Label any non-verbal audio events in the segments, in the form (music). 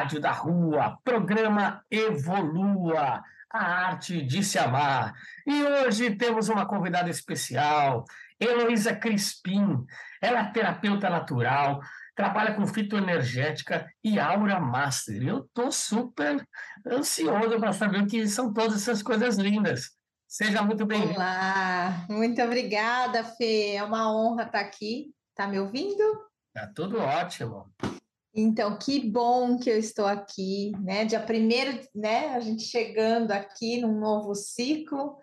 Rádio da Rua, programa Evolua, a arte de se amar. E hoje temos uma convidada especial, Heloísa Crispim. Ela é terapeuta natural, trabalha com fitoenergética e aura master. Eu estou super ansioso para saber o que são todas essas coisas lindas. Seja muito bem-vinda. Olá, muito obrigada, Fê. É uma honra estar aqui. Está me ouvindo? Tá tudo ótimo. Então, que bom que eu estou aqui, né? Dia primeiro, né? A gente chegando aqui num novo ciclo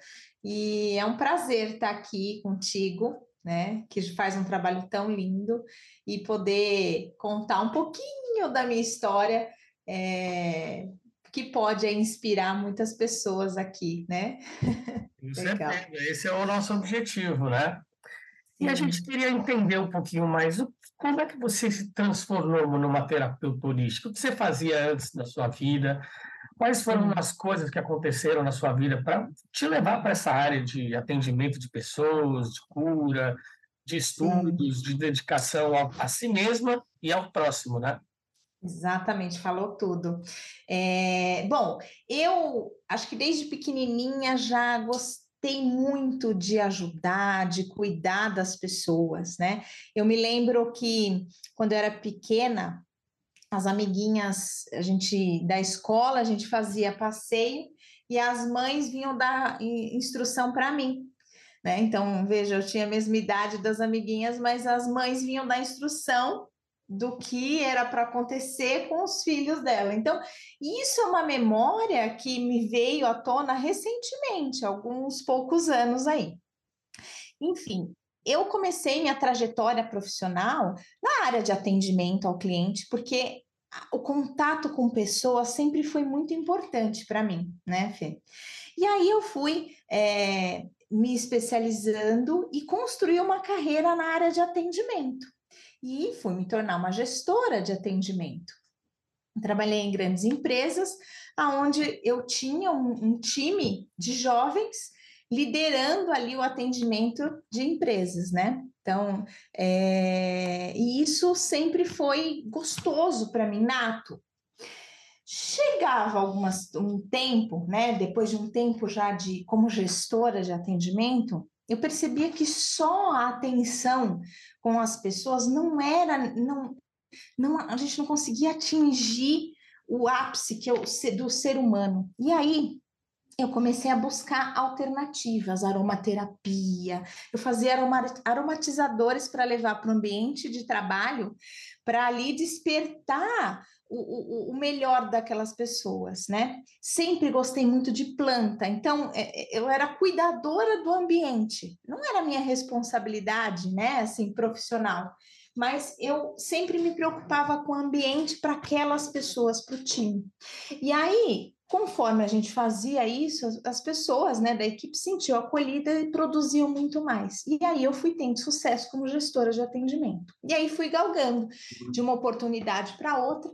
e é um prazer estar aqui contigo, né? Que faz um trabalho tão lindo e poder contar um pouquinho da minha história, é, que pode inspirar muitas pessoas aqui, né? Com (laughs) certeza, esse é o nosso objetivo, né? E a gente queria entender um pouquinho mais como é que você se transformou numa terapeuta holística. O que você fazia antes da sua vida? Quais foram as coisas que aconteceram na sua vida para te levar para essa área de atendimento de pessoas, de cura, de estudos, de dedicação a si mesma e ao próximo, né? Exatamente, falou tudo. É, bom, eu acho que desde pequenininha já gostei gostei muito de ajudar, de cuidar das pessoas, né? Eu me lembro que quando eu era pequena, as amiguinhas, a gente da escola, a gente fazia passeio e as mães vinham dar instrução para mim. Né? Então, veja, eu tinha a mesma idade das amiguinhas, mas as mães vinham dar instrução do que era para acontecer com os filhos dela. Então, isso é uma memória que me veio à tona recentemente, alguns poucos anos aí. Enfim, eu comecei minha trajetória profissional na área de atendimento ao cliente, porque o contato com pessoas sempre foi muito importante para mim, né, Fê? E aí eu fui é, me especializando e construí uma carreira na área de atendimento e fui me tornar uma gestora de atendimento. Trabalhei em grandes empresas, aonde eu tinha um, um time de jovens liderando ali o atendimento de empresas, né? Então, é, e isso sempre foi gostoso para mim, nato. Chegava algumas, um tempo, né? Depois de um tempo já de como gestora de atendimento, eu percebia que só a atenção com as pessoas não era, não, não, a gente não conseguia atingir o ápice que eu, do ser humano. E aí eu comecei a buscar alternativas, aromaterapia. Eu fazia aromatizadores para levar para o ambiente de trabalho, para ali despertar o, o, o, melhor daquelas pessoas, né? Sempre gostei muito de planta, então é, é, eu era cuidadora do ambiente. Não era minha responsabilidade, né? Assim, profissional mas eu sempre me preocupava com o ambiente para aquelas pessoas, para o time. E aí, conforme a gente fazia isso, as, as pessoas né, da equipe sentiam acolhida e produziam muito mais. E aí eu fui tendo sucesso como gestora de atendimento. E aí fui galgando de uma oportunidade para outra.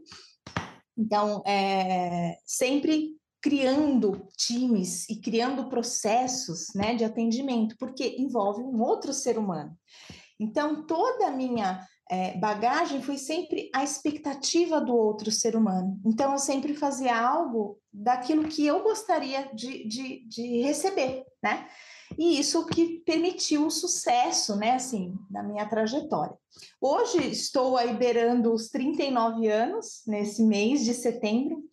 Então, é, sempre criando times e criando processos né, de atendimento, porque envolve um outro ser humano. Então, toda a minha é, bagagem foi sempre a expectativa do outro ser humano. Então, eu sempre fazia algo daquilo que eu gostaria de, de, de receber, né? E isso que permitiu o sucesso, né, assim, na minha trajetória. Hoje estou aí beirando os 39 anos, nesse mês de setembro,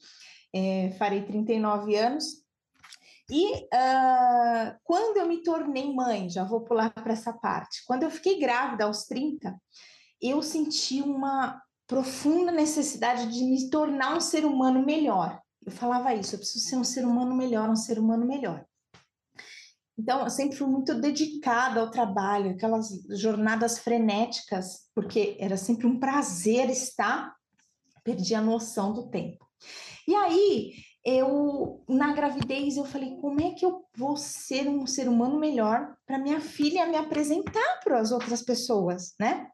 é, farei 39 anos, e uh, quando eu me tornei mãe, já vou pular para essa parte, quando eu fiquei grávida aos 30, eu senti uma profunda necessidade de me tornar um ser humano melhor. Eu falava isso, eu preciso ser um ser humano melhor, um ser humano melhor. Então, eu sempre fui muito dedicada ao trabalho, aquelas jornadas frenéticas, porque era sempre um prazer estar, perdi a noção do tempo. E aí, eu, na gravidez, eu falei, como é que eu vou ser um ser humano melhor para minha filha me apresentar para as outras pessoas, né?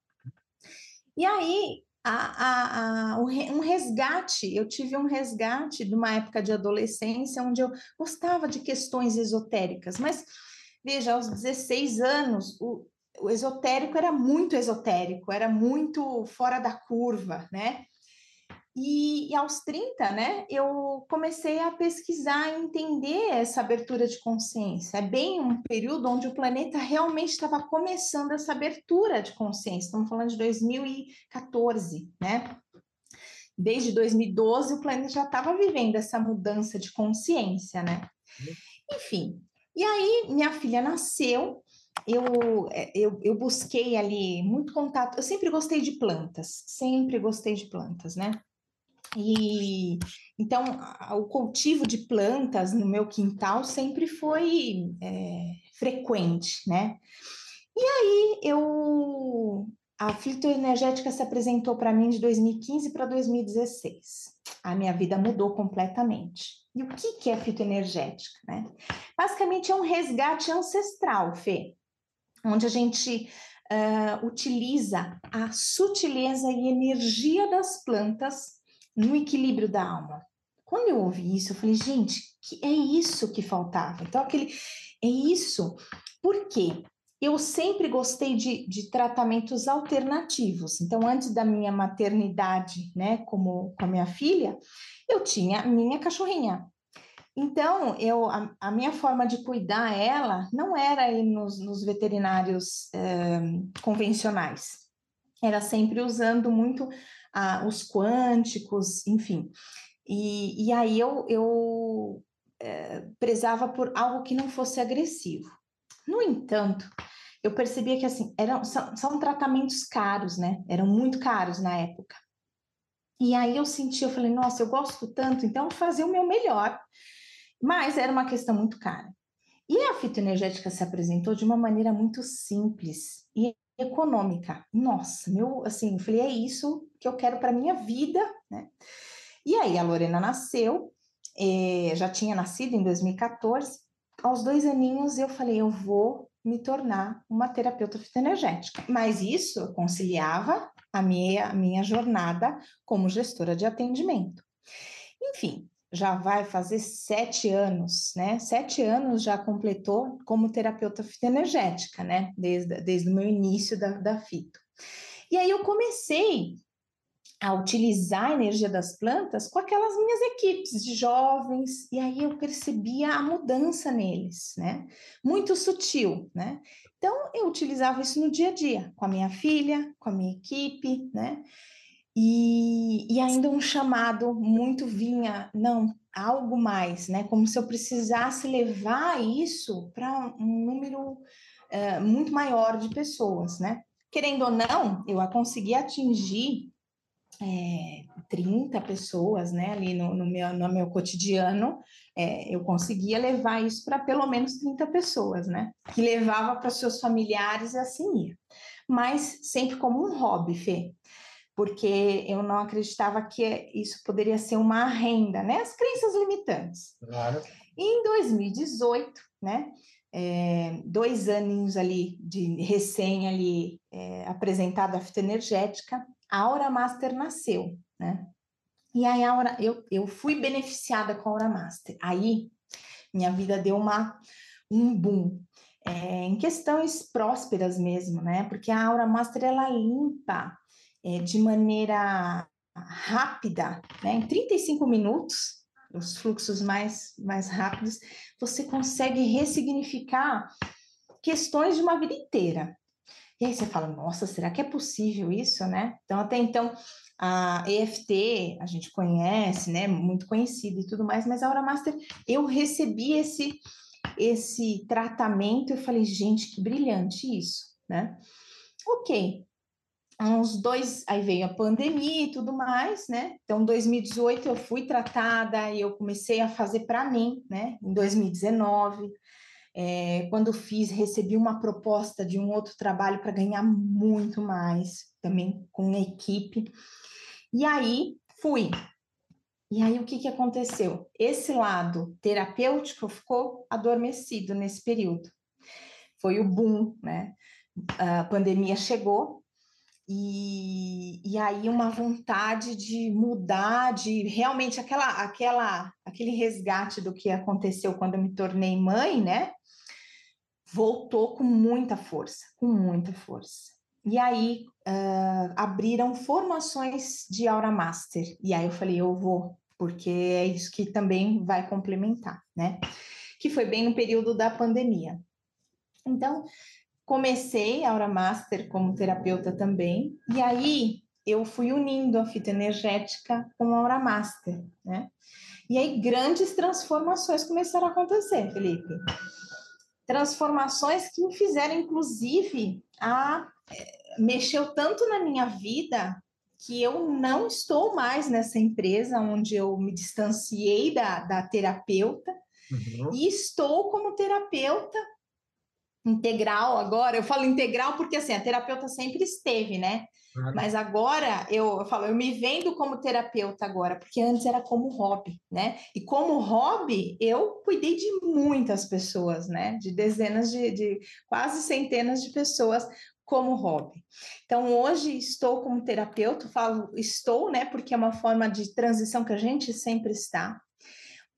E aí, a, a, a, um resgate, eu tive um resgate de uma época de adolescência onde eu gostava de questões esotéricas, mas veja, aos 16 anos, o, o esotérico era muito esotérico, era muito fora da curva, né? E, e, aos 30, né, eu comecei a pesquisar e entender essa abertura de consciência. É bem um período onde o planeta realmente estava começando essa abertura de consciência. Estamos falando de 2014, né? Desde 2012, o planeta já estava vivendo essa mudança de consciência, né? Enfim, e aí minha filha nasceu, eu, é, eu, eu busquei ali muito contato. Eu sempre gostei de plantas, sempre gostei de plantas, né? E então o cultivo de plantas no meu quintal sempre foi é, frequente, né? E aí eu a fitoenergética se apresentou para mim de 2015 para 2016. A minha vida mudou completamente. E o que, que é fitoenergética? Né? Basicamente é um resgate ancestral, Fê, onde a gente uh, utiliza a sutileza e energia das plantas no equilíbrio da alma. Quando eu ouvi isso, eu falei, gente, que é isso que faltava. Então, aquele é isso. Por quê? Eu sempre gostei de, de tratamentos alternativos. Então, antes da minha maternidade, né, como com a minha filha, eu tinha minha cachorrinha. Então, eu, a, a, minha forma de cuidar ela não era ir nos, nos veterinários eh, convencionais. Era sempre usando muito ah, os quânticos, enfim. E, e aí eu, eu é, prezava por algo que não fosse agressivo. No entanto, eu percebia que assim eram são, são tratamentos caros, né? Eram muito caros na época. E aí eu senti, eu falei, nossa, eu gosto tanto, então vou fazer o meu melhor. Mas era uma questão muito cara. E a fitoenergética se apresentou de uma maneira muito simples e econômica. Nossa, meu, assim, eu falei, é isso que eu quero para minha vida, né? E aí a Lorena nasceu, eh, já tinha nascido em 2014. Aos dois aninhos eu falei, eu vou me tornar uma terapeuta fitoenergética. Mas isso conciliava a minha, a minha jornada como gestora de atendimento. Enfim, já vai fazer sete anos, né? Sete anos já completou como terapeuta fitoenergética, né? Desde, desde o meu início da, da fito. E aí eu comecei a utilizar a energia das plantas com aquelas minhas equipes de jovens, e aí eu percebia a mudança neles, né? Muito sutil, né? Então eu utilizava isso no dia a dia, com a minha filha, com a minha equipe, né? E, e ainda um chamado muito vinha, não, algo mais, né? Como se eu precisasse levar isso para um número uh, muito maior de pessoas, né? Querendo ou não, eu consegui atingir é, 30 pessoas, né, ali no, no, meu, no meu cotidiano, é, eu conseguia levar isso para pelo menos 30 pessoas, né, que levava para seus familiares e assim ia. Mas sempre como um hobby, Fê, porque eu não acreditava que isso poderia ser uma renda, né, as crenças limitantes. Claro. E em 2018, né, é, dois aninhos ali de recém ali é, apresentado a fitoenergética, a Aura Master nasceu, né? E aí a Aura, eu, eu fui beneficiada com a Aura Master. Aí minha vida deu uma um boom. É, em questões prósperas mesmo, né? Porque a Aura Master ela limpa é, de maneira rápida, né? Em 35 minutos, os fluxos mais, mais rápidos, você consegue ressignificar questões de uma vida inteira. E aí você fala, nossa, será que é possível isso, né? Então, até então, a EFT, a gente conhece, né? Muito conhecida e tudo mais, mas a Aura Master, eu recebi esse, esse tratamento, eu falei, gente, que brilhante isso, né? Ok, uns dois, aí veio a pandemia e tudo mais, né? Então, em 2018 eu fui tratada e eu comecei a fazer para mim, né? Em 2019, é, quando fiz, recebi uma proposta de um outro trabalho para ganhar muito mais, também com equipe. E aí fui. E aí o que, que aconteceu? Esse lado terapêutico ficou adormecido nesse período. Foi o boom, né? A pandemia chegou, e, e aí uma vontade de mudar, de realmente aquela, aquela, aquele resgate do que aconteceu quando eu me tornei mãe, né? Voltou com muita força, com muita força. E aí uh, abriram formações de Aura Master. E aí eu falei, eu vou, porque é isso que também vai complementar, né? Que foi bem no período da pandemia. Então, comecei Aura Master como terapeuta também, e aí eu fui unindo a fita energética com a Aura Master, né? E aí grandes transformações começaram a acontecer, Felipe transformações que me fizeram, inclusive, a é, mexeu tanto na minha vida que eu não estou mais nessa empresa onde eu me distanciei da, da terapeuta uhum. e estou como terapeuta integral agora. Eu falo integral porque assim, a terapeuta sempre esteve, né? Mas agora eu, eu falo, eu me vendo como terapeuta agora, porque antes era como hobby, né? E como hobby, eu cuidei de muitas pessoas, né? De dezenas de, de quase centenas de pessoas como hobby. Então, hoje estou como terapeuta, falo estou, né? Porque é uma forma de transição que a gente sempre está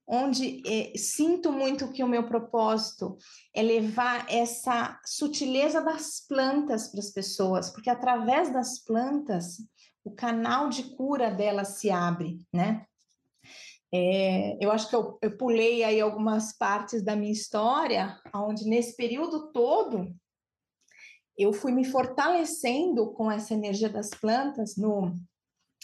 onde eh, sinto muito que o meu propósito é levar essa sutileza das plantas para as pessoas, porque através das plantas o canal de cura delas se abre, né? É, eu acho que eu, eu pulei aí algumas partes da minha história, onde nesse período todo eu fui me fortalecendo com essa energia das plantas no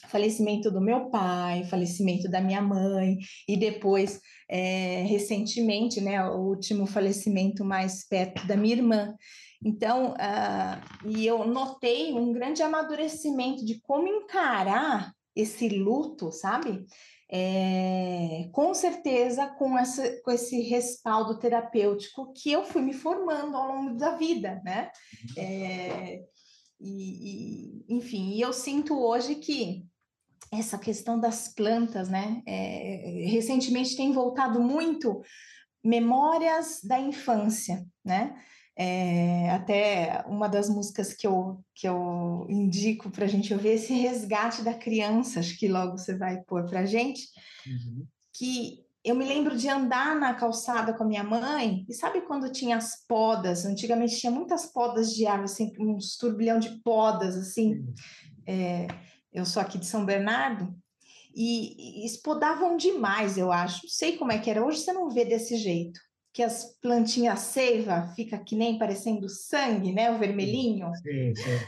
falecimento do meu pai, falecimento da minha mãe, e depois, é, recentemente, né, o último falecimento mais perto da minha irmã. Então, uh, e eu notei um grande amadurecimento de como encarar esse luto, sabe? É, com certeza com, essa, com esse respaldo terapêutico que eu fui me formando ao longo da vida, né? É, e, e, enfim, e eu sinto hoje que essa questão das plantas, né? É, recentemente tem voltado muito memórias da infância, né? É, até uma das músicas que eu, que eu indico para a gente ouvir esse resgate da criança, acho que logo você vai pôr para a gente, uhum. que eu me lembro de andar na calçada com a minha mãe, e sabe quando tinha as podas? Antigamente tinha muitas podas de árvore, assim, uns turbilhão de podas, assim. Uhum. É, eu sou aqui de São Bernardo, e, espodavam demais, eu acho. Não sei como é que era. Hoje você não vê desse jeito. Que as plantinhas seiva fica que nem parecendo sangue, né? O vermelhinho. Sim, sim.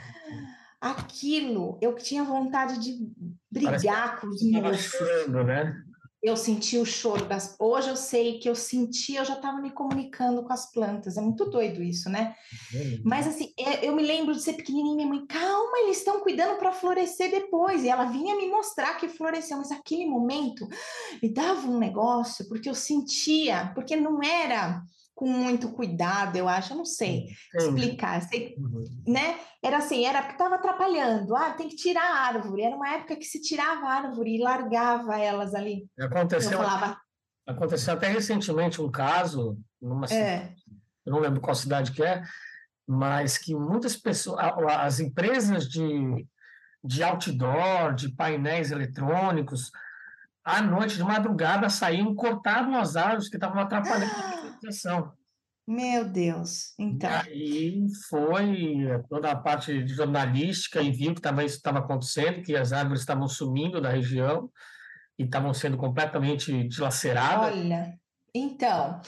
aquilo, eu tinha vontade de brigar com os moços. Né? Eu senti o choro das. Hoje eu sei que eu senti, eu já estava me comunicando com as plantas. É muito doido isso, né? É. Mas assim, é, eu me lembro de ser pequenininha, minha mãe, calma, eles estão cuidando para florescer depois. E ela vinha me mostrar que floresceu, mas aquele momento me dava um negócio, porque eu sentia, porque não era com muito cuidado, eu acho, eu não sei explicar, sei, uhum. né? Era assim, era porque estava atrapalhando. Ah, tem que tirar a árvore. Era uma época que se tirava a árvore e largava elas ali. Aconteceu, eu falava... aconteceu até recentemente um caso, numa é. eu não lembro qual cidade que é, mas que muitas pessoas, as empresas de, de outdoor, de painéis eletrônicos, à noite, de madrugada, saíam cortavam as árvores que estavam atrapalhando a vegetação. Meu Deus, então. E aí foi toda a parte jornalística e viu que também isso estava acontecendo, que as árvores estavam sumindo da região e estavam sendo completamente dilaceradas. Olha, então,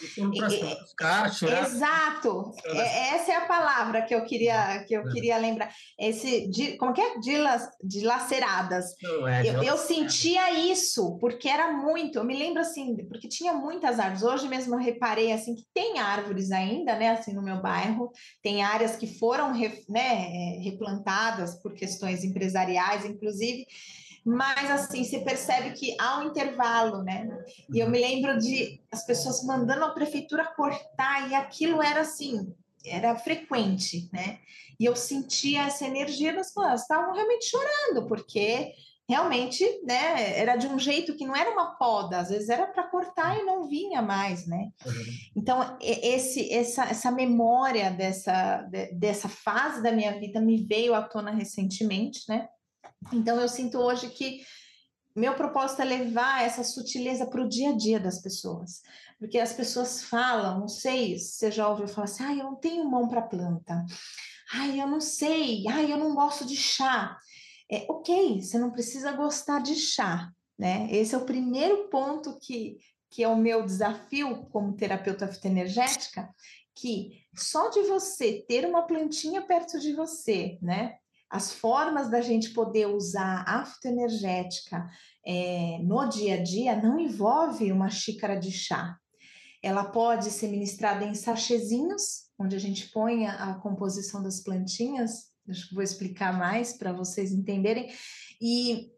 exato. É, essa é a palavra que eu queria que eu é. queria lembrar. Esse, como que é? Dilas, dilaceradas. É, eu, eu sentia isso porque era muito. Eu me lembro assim, porque tinha muitas árvores. Hoje mesmo eu reparei assim que tem árvores ainda, né? Assim no meu bairro tem áreas que foram né, replantadas por questões empresariais, inclusive mas assim, você percebe que há um intervalo, né? E eu me lembro de as pessoas mandando a prefeitura cortar, e aquilo era assim, era frequente, né? E eu sentia essa energia das pessoas, estavam realmente chorando, porque realmente, né, era de um jeito que não era uma poda, às vezes era para cortar e não vinha mais, né? Uhum. Então, esse, essa, essa memória dessa, dessa fase da minha vida me veio à tona recentemente, né? Então, eu sinto hoje que meu propósito é levar essa sutileza para o dia a dia das pessoas. Porque as pessoas falam, não sei se você já ouviu falar assim, ah, eu não tenho mão para planta. Ai, eu não sei. Ai, eu não gosto de chá. É, ok, você não precisa gostar de chá, né? Esse é o primeiro ponto que, que é o meu desafio como terapeuta fitoenergética, que só de você ter uma plantinha perto de você, né? As formas da gente poder usar a fitoenergética é, no dia a dia não envolve uma xícara de chá. Ela pode ser ministrada em sachêzinhos, onde a gente põe a, a composição das plantinhas. Acho que vou explicar mais para vocês entenderem. E,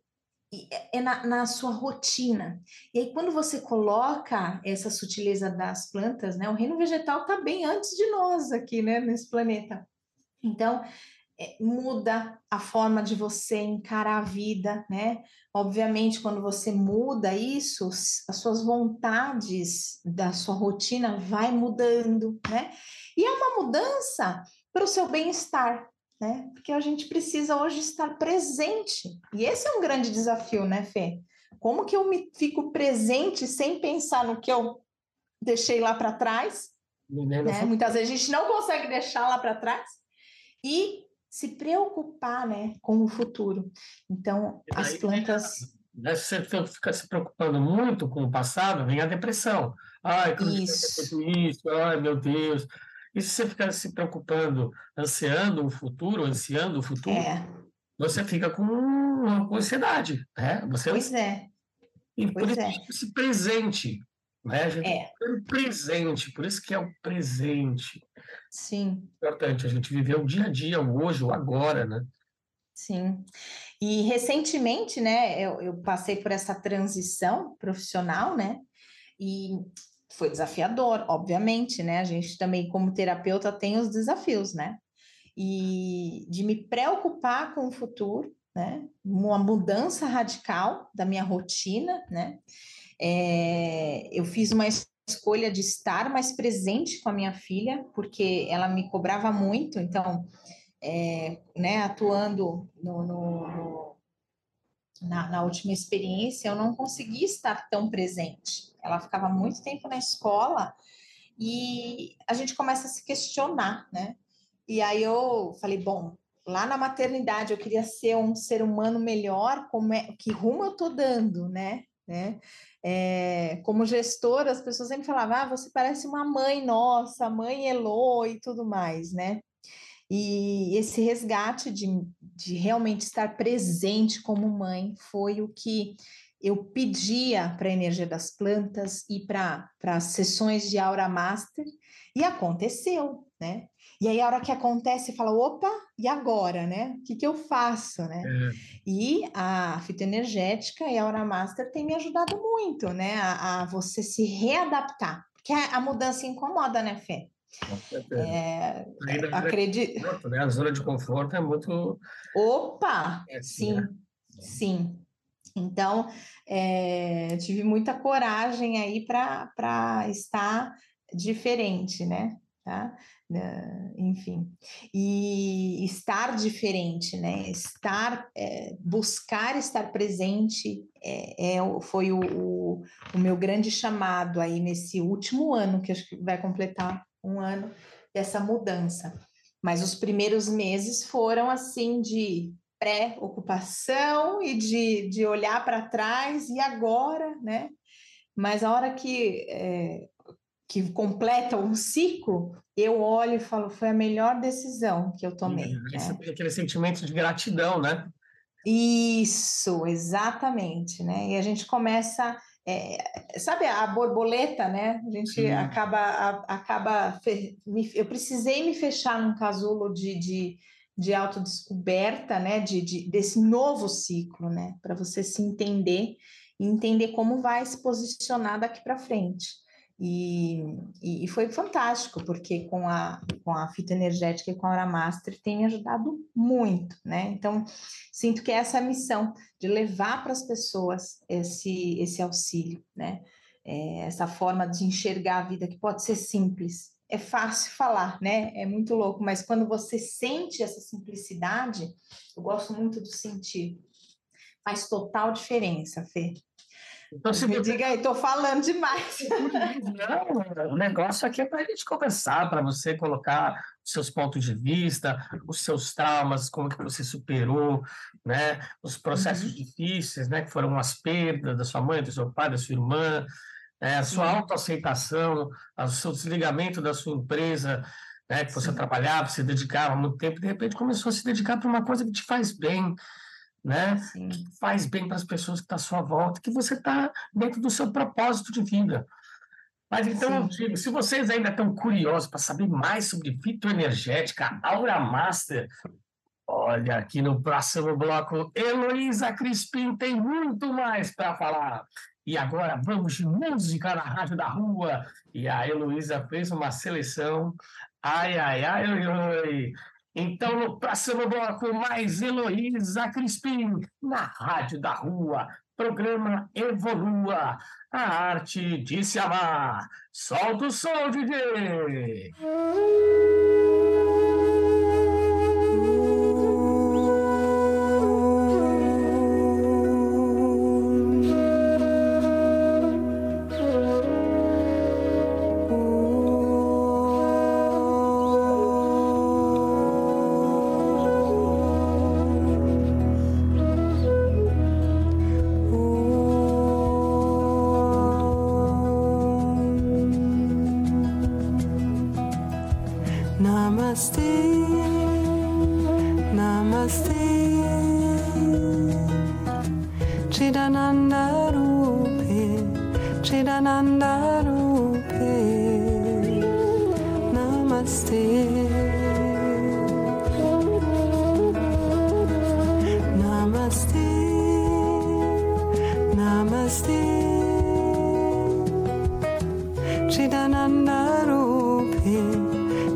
e é na, na, sua rotina. E aí, quando você coloca essa sutileza das plantas, né? O reino vegetal está bem antes de nós aqui, né? Nesse planeta. Então, é, muda a forma de você encarar a vida, né? Obviamente, quando você muda isso, as suas vontades da sua rotina vai mudando, né? E é uma mudança para o seu bem-estar, né? Porque a gente precisa hoje estar presente. E esse é um grande desafio, né, Fê? Como que eu me fico presente sem pensar no que eu deixei lá para trás? Né? Muitas vezes a gente não consegue deixar lá para trás. E se preocupar né, com o futuro. Então, as plantas. Né, se você fica se preocupando muito com o passado, vem a depressão. Ai, isso. isso, ai, meu Deus. E se você ficar se preocupando, ansiando o futuro, ansiando o futuro, é. você fica com uma ansiedade, né? Você pois é. E por pois isso, é. esse presente, né? A gente é. presente, por isso que é o presente. Sim. Importante a gente viver o dia a dia, o hoje, o agora, né? Sim. E recentemente, né, eu, eu passei por essa transição profissional, né? E foi desafiador, obviamente, né? A gente também, como terapeuta, tem os desafios, né? E de me preocupar com o futuro, né? Uma mudança radical da minha rotina, né? É, eu fiz uma escolha de estar mais presente com a minha filha, porque ela me cobrava muito, então, é, né, atuando no, no, no, na, na, última experiência, eu não consegui estar tão presente. Ela ficava muito tempo na escola e a gente começa a se questionar, né? E aí eu falei, bom, lá na maternidade eu queria ser um ser humano melhor, como é, que rumo eu tô dando, né? né? É, como gestora, as pessoas sempre falavam, ah, você parece uma mãe nossa, mãe Elo e tudo mais, né? E esse resgate de, de realmente estar presente como mãe foi o que eu pedia para a energia das plantas e para as sessões de Aura Master, e aconteceu, né? E aí, a hora que acontece, fala, opa, e agora, né? O que, que eu faço, né? É. E a fitoenergética e a Aura Master tem me ajudado muito, né? A, a você se readaptar, porque a, a mudança incomoda, né, Fê? É, acredito. Né? A zona de conforto é muito. Opa! É, sim, né? sim. Então, é, tive muita coragem aí para estar diferente, né? Tá? Enfim, e estar diferente, né? Estar, é, buscar estar presente é, é foi o, o, o, meu grande chamado aí nesse último ano, que acho que vai completar um ano dessa mudança. Mas os primeiros meses foram assim de pré-ocupação e de, de olhar para trás e agora, né? Mas a hora que, é, que completa um ciclo, eu olho e falo, foi a melhor decisão que eu tomei. Esse, né? Aquele sentimento de gratidão, né? Isso, exatamente, né? E a gente começa, é, sabe a borboleta, né? A gente Sim. acaba, a, acaba, eu precisei me fechar num casulo de, de de autodescoberta, né, de, de, desse novo ciclo, né, para você se entender e entender como vai se posicionar daqui para frente. E, e, foi fantástico, porque com a, com a fita energética e com a Aura Master tem ajudado muito, né? Então, sinto que essa é a missão, de levar para as pessoas esse, esse auxílio, né? É, essa forma de enxergar a vida que pode ser simples, é fácil falar, né? É muito louco, mas quando você sente essa simplicidade, eu gosto muito do sentir, faz total diferença, Fê. Então, se me diga aí, estou falando demais. (laughs) Não, o negócio aqui é para a gente conversar, para você colocar os seus pontos de vista, os seus traumas, como que você superou, né? Os processos uhum. difíceis, né? Que foram as perdas da sua mãe, do seu pai, da sua irmã, é, a sua autoaceitação, o seu desligamento da sua empresa, né, que você Sim. trabalhava, se dedicava muito tempo, de repente começou a se dedicar para uma coisa que te faz bem, né? Que faz bem para as pessoas que estão à sua volta, que você está dentro do seu propósito de vida. Mas então Sim. eu digo, se vocês ainda estão curiosos para saber mais sobre fitoenergética, Aura Master, olha aqui no próximo bloco, Heloísa Crispim tem muito mais para falar. E agora vamos de música na Rádio da Rua. E a Heloísa fez uma seleção. Ai, ai, ai, ai, ai. Então, no próximo bloco, mais Heloísa Crispim, na Rádio da Rua. Programa Evolua, a arte de se amar. Solta o som, DJ!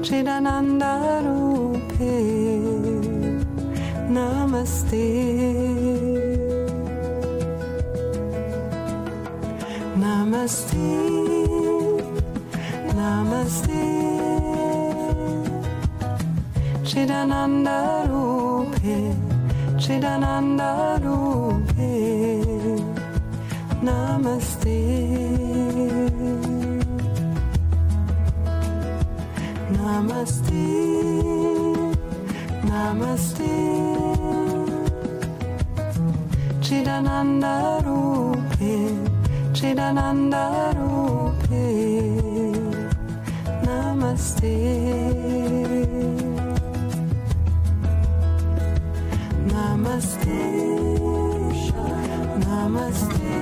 Chidananda Rupe Namaste. Namaste. Namaste. Chidananda Rupe Chidananda Rupe Namaste. Namaste, Namaste. Chidananda Rupe, Chidananda Rupe, Namaste. Namaste, Namaste.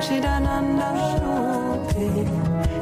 Chidananda Rupe.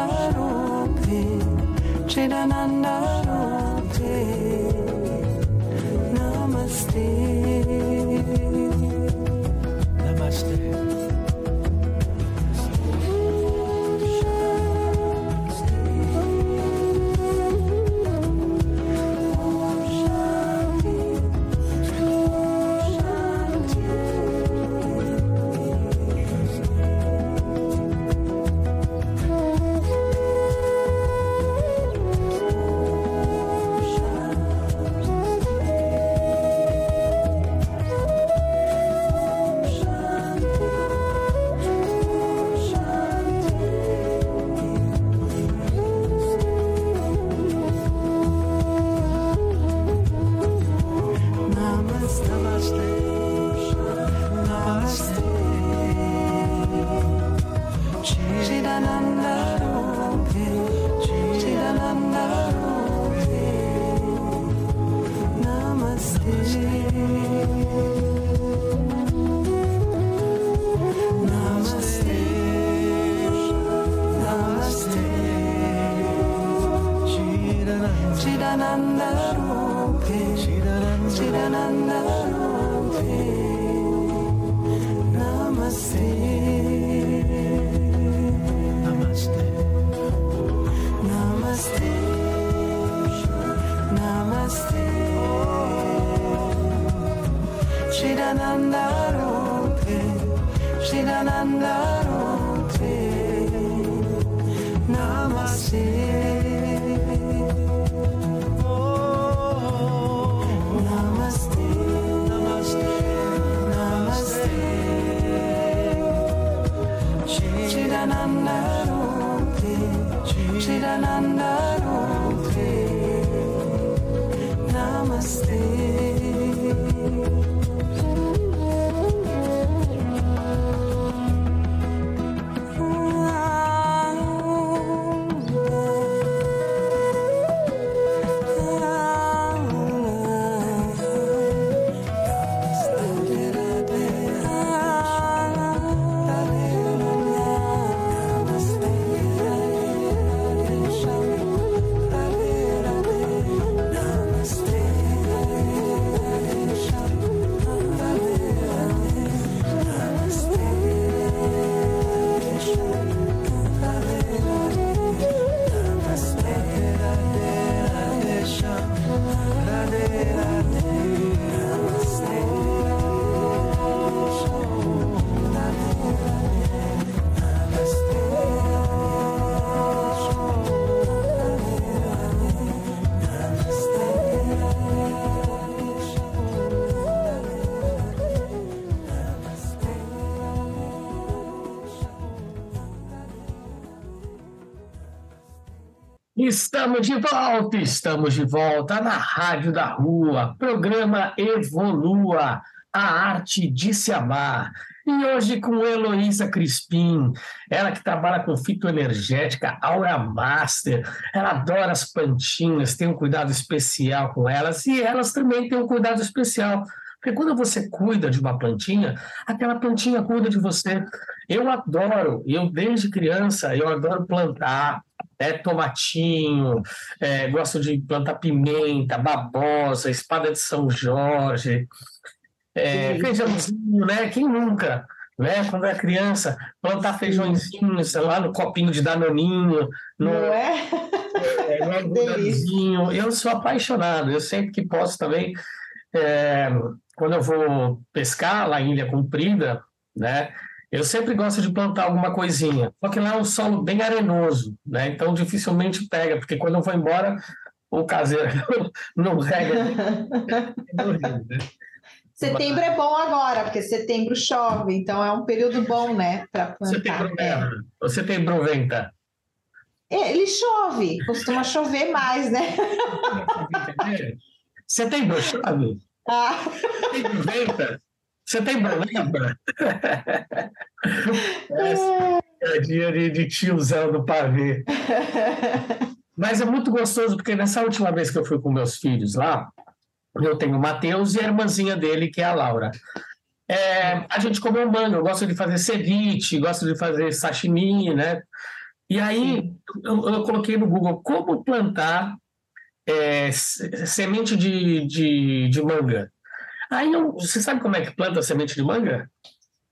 Nanda Rupi Chidananda na na Estamos de volta, estamos de volta na Rádio da Rua, programa Evolua, a arte de se amar. E hoje com Heloísa Crispim, ela que trabalha com fitoenergética, Aura Master, ela adora as plantinhas, tem um cuidado especial com elas e elas também têm um cuidado especial. Porque quando você cuida de uma plantinha, aquela plantinha cuida de você. Eu adoro, eu desde criança, eu adoro plantar, é, tomatinho, é, gosto de plantar pimenta, babosa, espada de São Jorge, é, feijãozinho, né? Quem nunca? Né? Quando é criança, plantar feijãozinhos lá no copinho de danoninho, no, Não é? é no (laughs) Eu sou apaixonado, eu sempre que posso também, é, quando eu vou pescar lá em Ilha Comprida, né? Eu sempre gosto de plantar alguma coisinha. Só que lá é um solo bem arenoso, né? Então dificilmente pega, porque quando eu vou embora, o caseiro (laughs) não rega. (laughs) né? Setembro é bom agora, porque setembro chove, então é um período bom, né, para plantar. Setembro, é. setembro venta. É, ele chove, costuma chover mais, né? Setembro chove? (laughs) Ah. Setembro venta? Setembro lembra? (laughs) é, é dia de, de tiozão do pavê. Mas é muito gostoso, porque nessa última vez que eu fui com meus filhos lá, eu tenho o Matheus e a irmãzinha dele, que é a Laura. É, a gente comeu manga, eu gosto de fazer ceviche, gosto de fazer sashimi, né? E aí eu, eu coloquei no Google como plantar é, semente de, de, de manga. Aí eu, você sabe como é que planta semente de manga?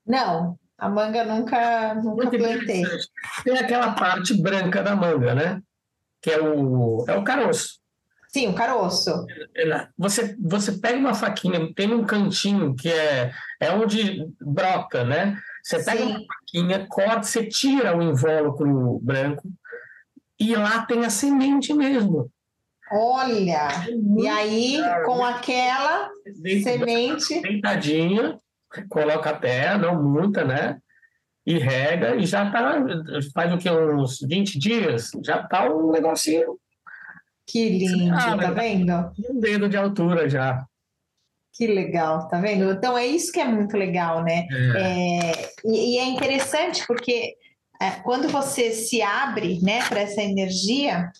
Não, a manga nunca, nunca plantei. Tem aquela parte branca da manga, né? Que é o, é o caroço. Sim, o caroço. Você, você pega uma faquinha, tem um cantinho que é, é onde broca, né? Você pega Sim. uma faquinha, corta, você tira o invólucro branco e lá tem a semente mesmo. Olha! É e aí, com aquela semente. Deitadinha, coloca a terra, não muita, né? E rega, e já tá. Faz o que? Uns 20 dias? Já tá um negocinho que lindo, ah, tá vendo? Um dedo de altura já. Que legal, tá vendo? Então é isso que é muito legal, né? É. É, e, e, é interessante porque é, quando você se abre, né, para essa energia,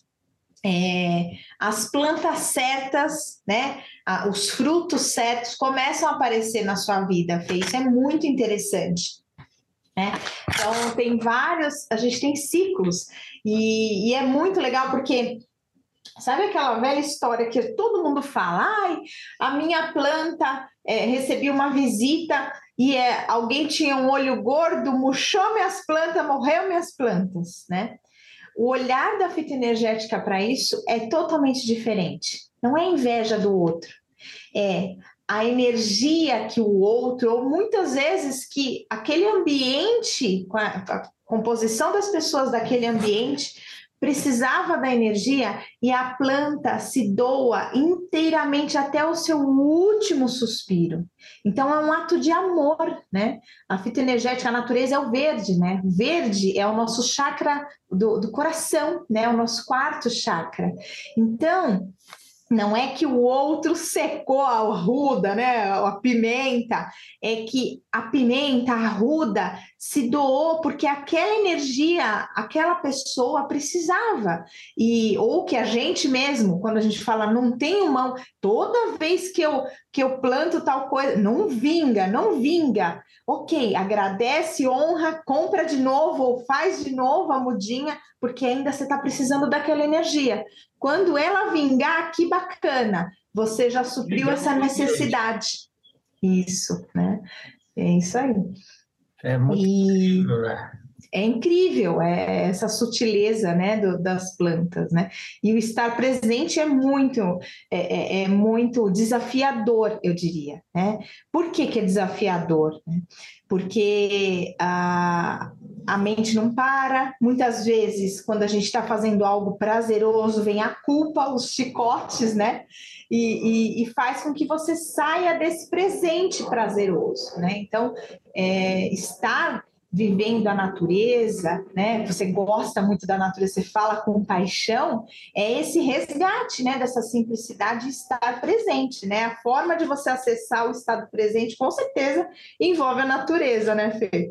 é, as plantas certas, né, os frutos certos começam a aparecer na sua vida, Fê. Isso é muito interessante. Né? Então tem vários, a gente tem ciclos e, e é muito legal porque Sabe aquela velha história que todo mundo fala? Ai, a minha planta é, recebi uma visita e é, alguém tinha um olho gordo, murchou minhas plantas, morreu minhas plantas, né? O olhar da fitoenergética para isso é totalmente diferente. Não é inveja do outro, é a energia que o outro, ou muitas vezes que aquele ambiente, a, a composição das pessoas daquele ambiente precisava da energia e a planta se doa inteiramente até o seu último suspiro. Então é um ato de amor, né? A fita energética, a natureza é o verde, né? Verde é o nosso chakra do, do coração, né? O nosso quarto chakra. Então, não é que o outro secou a ruda, né? A pimenta, é que a pimenta, a ruda, se doou porque aquela energia, aquela pessoa precisava. E ou que a gente mesmo, quando a gente fala não tenho mão, toda vez que eu que eu planto tal coisa, não vinga, não vinga. OK, agradece, honra, compra de novo ou faz de novo a mudinha, porque ainda você está precisando daquela energia. Quando ela vingar, que bacana, você já supriu essa necessidade. Isso, né? É isso aí. É muito e... incrível, né? É incrível é essa sutileza né, do, das plantas, né? E o estar presente é muito, é, é, é muito desafiador, eu diria, né? Por que, que é desafiador? Porque a, a mente não para. Muitas vezes, quando a gente está fazendo algo prazeroso, vem a culpa, os chicotes, né? E, e, e, faz com que você saia desse presente prazeroso, né? Então, é, estar vivendo a natureza, né? Você gosta muito da natureza, você fala com paixão, é esse resgate, né? Dessa simplicidade de estar presente, né? A forma de você acessar o estado presente, com certeza, envolve a natureza, né, Fê?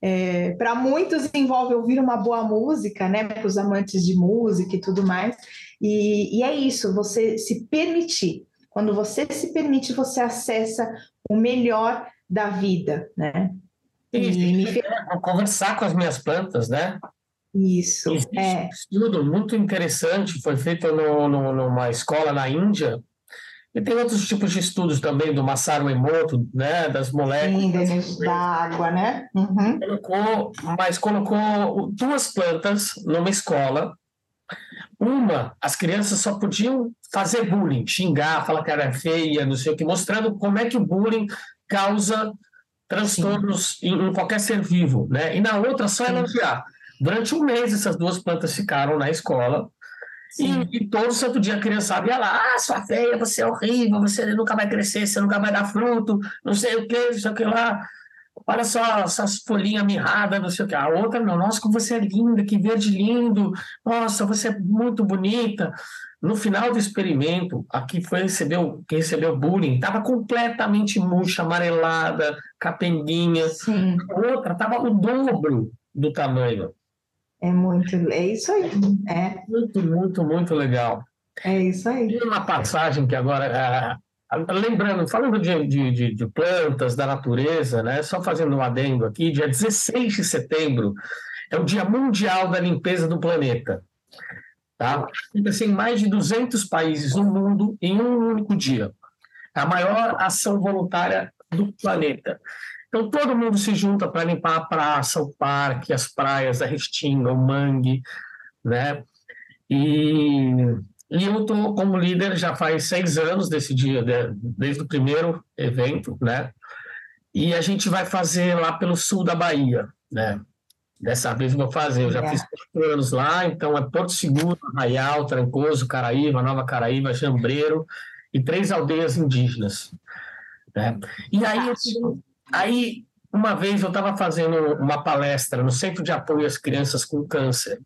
É, para muitos envolve ouvir uma boa música, né? Para os amantes de música e tudo mais. E, e é isso, você se permitir. Quando você se permite, você acessa o melhor da vida, né? E, e conversar com as minhas plantas, né? Isso. Existe é. um estudo muito interessante, foi feito no, no, numa escola na Índia, e tem outros tipos de estudos também, do Masaru Emoto, né, das moléculas. Sim, da água, né? Uhum. Colocou, mas colocou duas plantas numa escola. Uma, as crianças só podiam fazer bullying, xingar, falar que era feia, não sei o que, mostrando como é que o bullying causa transtornos em, em, qualquer ser vivo, né? E na outra só elogiar. Durante um mês essas duas plantas ficaram na escola e, e, todo santo dia a criançada ia lá, ah, sua feia, você é horrível, você nunca vai crescer, você nunca vai dar fruto, não sei o que, não sei o que lá. Olha só essas folhinhas mirradas, não sei o que. A outra, não, nossa, como você é linda, que verde lindo, nossa, você é muito bonita. No final do experimento, a que foi recebeu, que recebeu bullying, estava completamente murcha, amarelada, capenguinha. Sim. A outra estava o dobro do tamanho. É muito, é isso aí. É. Muito, muito, muito legal. É isso aí. E uma passagem que agora, lembrando, falando de, de, de, plantas, da natureza, né? Só fazendo um adendo aqui, dia 16 de setembro é o Dia Mundial da Limpeza do Planeta. Tá? Acontece em mais de 200 países no mundo em um único dia. É a maior ação voluntária do planeta. Então, todo mundo se junta para limpar a praça, o parque, as praias, a restinga, o mangue, né? E, e eu estou como líder já faz seis anos desse dia, desde o primeiro evento, né? E a gente vai fazer lá pelo sul da Bahia, né? Dessa vez eu vou fazer, eu já é. fiz quatro anos lá, então é Porto Seguro, Arraial, Trancoso, Caraíva, Nova Caraíva, Jambreiro e três aldeias indígenas. Né? E aí, Aí, uma vez eu estava fazendo uma palestra no Centro de Apoio às Crianças com Câncer,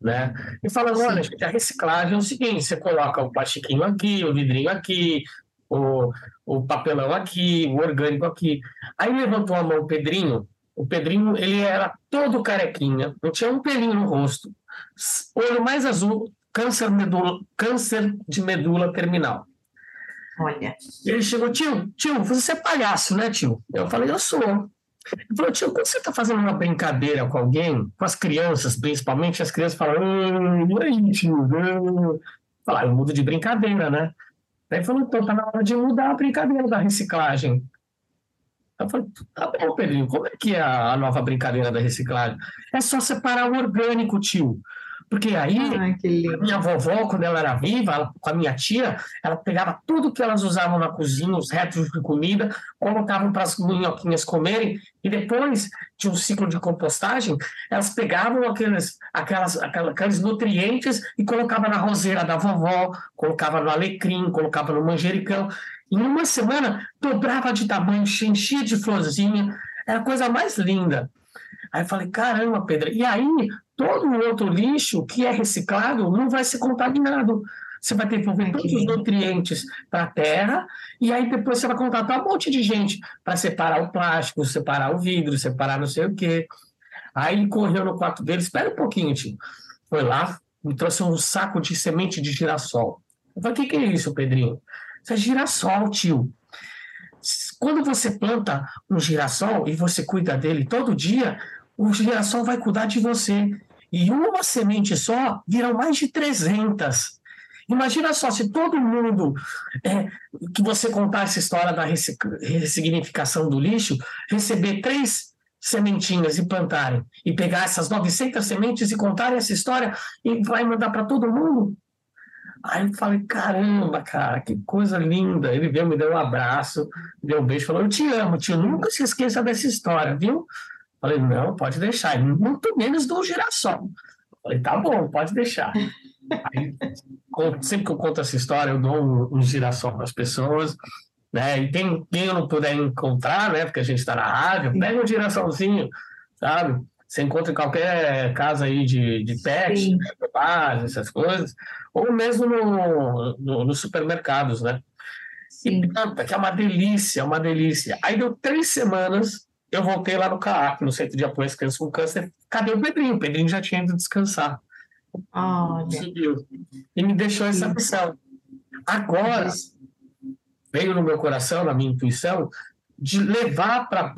né? E falando, olha, gente, a reciclagem é o seguinte, você coloca o plastiquinho aqui, o vidrinho aqui, o, o papelão aqui, o orgânico aqui. Aí levantou a mão o Pedrinho, o Pedrinho, ele era todo carequinha, não tinha um pelinho no rosto, olho mais azul, câncer, medula, câncer de medula terminal. Olha. Ele chegou, tio, tio, você é palhaço, né, tio? Eu falei, eu sou. Ele falou, tio, quando você está fazendo uma brincadeira com alguém, com as crianças principalmente, as crianças falam, e aí, tio? Falar, eu mudo de brincadeira, né? Aí falou, então tá na hora de mudar a brincadeira da reciclagem. Eu falei, tá bom, Pedrinho, como é que é a nova brincadeira da reciclagem? É só separar o orgânico, tio. Porque aí, Ai, a minha vovó, quando ela era viva, ela, com a minha tia, ela pegava tudo que elas usavam na cozinha, os restos de comida, colocavam para as minhoquinhas comerem, e depois de um ciclo de compostagem, elas pegavam aqueles, aquelas, aqueles nutrientes e colocavam na roseira da vovó, colocava no alecrim, colocava no manjericão. Em uma semana, dobrava de tamanho, enchia de florzinha, era a coisa mais linda. Aí eu falei, caramba, Pedro. E aí, todo o outro lixo que é reciclado não vai ser contaminado. Você vai ter que envolver todos os nutrientes para a terra, e aí depois você vai contratar um monte de gente para separar o plástico, separar o vidro, separar não sei o quê. Aí ele correu no quarto dele, espera um pouquinho, tio. Foi lá, me trouxe um saco de semente de girassol. Eu falei, o que, que é isso, Pedrinho? Isso é girassol, tio. Quando você planta um girassol e você cuida dele todo dia, o girassol vai cuidar de você. E uma semente só viram mais de 300. Imagina só, se todo mundo é, que você contar essa história da ressignificação do lixo, receber três sementinhas e plantarem, e pegar essas 900 sementes e contarem essa história e vai mandar para todo mundo. Aí eu falei, caramba, cara, que coisa linda. Ele veio, me deu um abraço, me deu um beijo, falou, eu te amo, tio, nunca se esqueça dessa história, viu? Falei, não, pode deixar, muito menos do girassol. Falei, tá bom, pode deixar. Aí, sempre que eu conto essa história, eu dou um, um girassol para as pessoas, né? E quem, quem eu não puder encontrar, né? Porque a gente está na rádio, pega um girassolzinho, sabe? Você encontra em qualquer casa aí de, de pet, né? base, essas coisas, ou mesmo no, no, nos supermercados, né? Sim. E planta, que é uma delícia, uma delícia. Aí deu três semanas, eu voltei lá no CAAC, no Centro de Apoio às Crianças com Câncer. Cadê o Pedrinho? O Pedrinho já tinha ido descansar. Conseguiu. E me deixou essa missão. Agora, veio no meu coração, na minha intuição, de levar para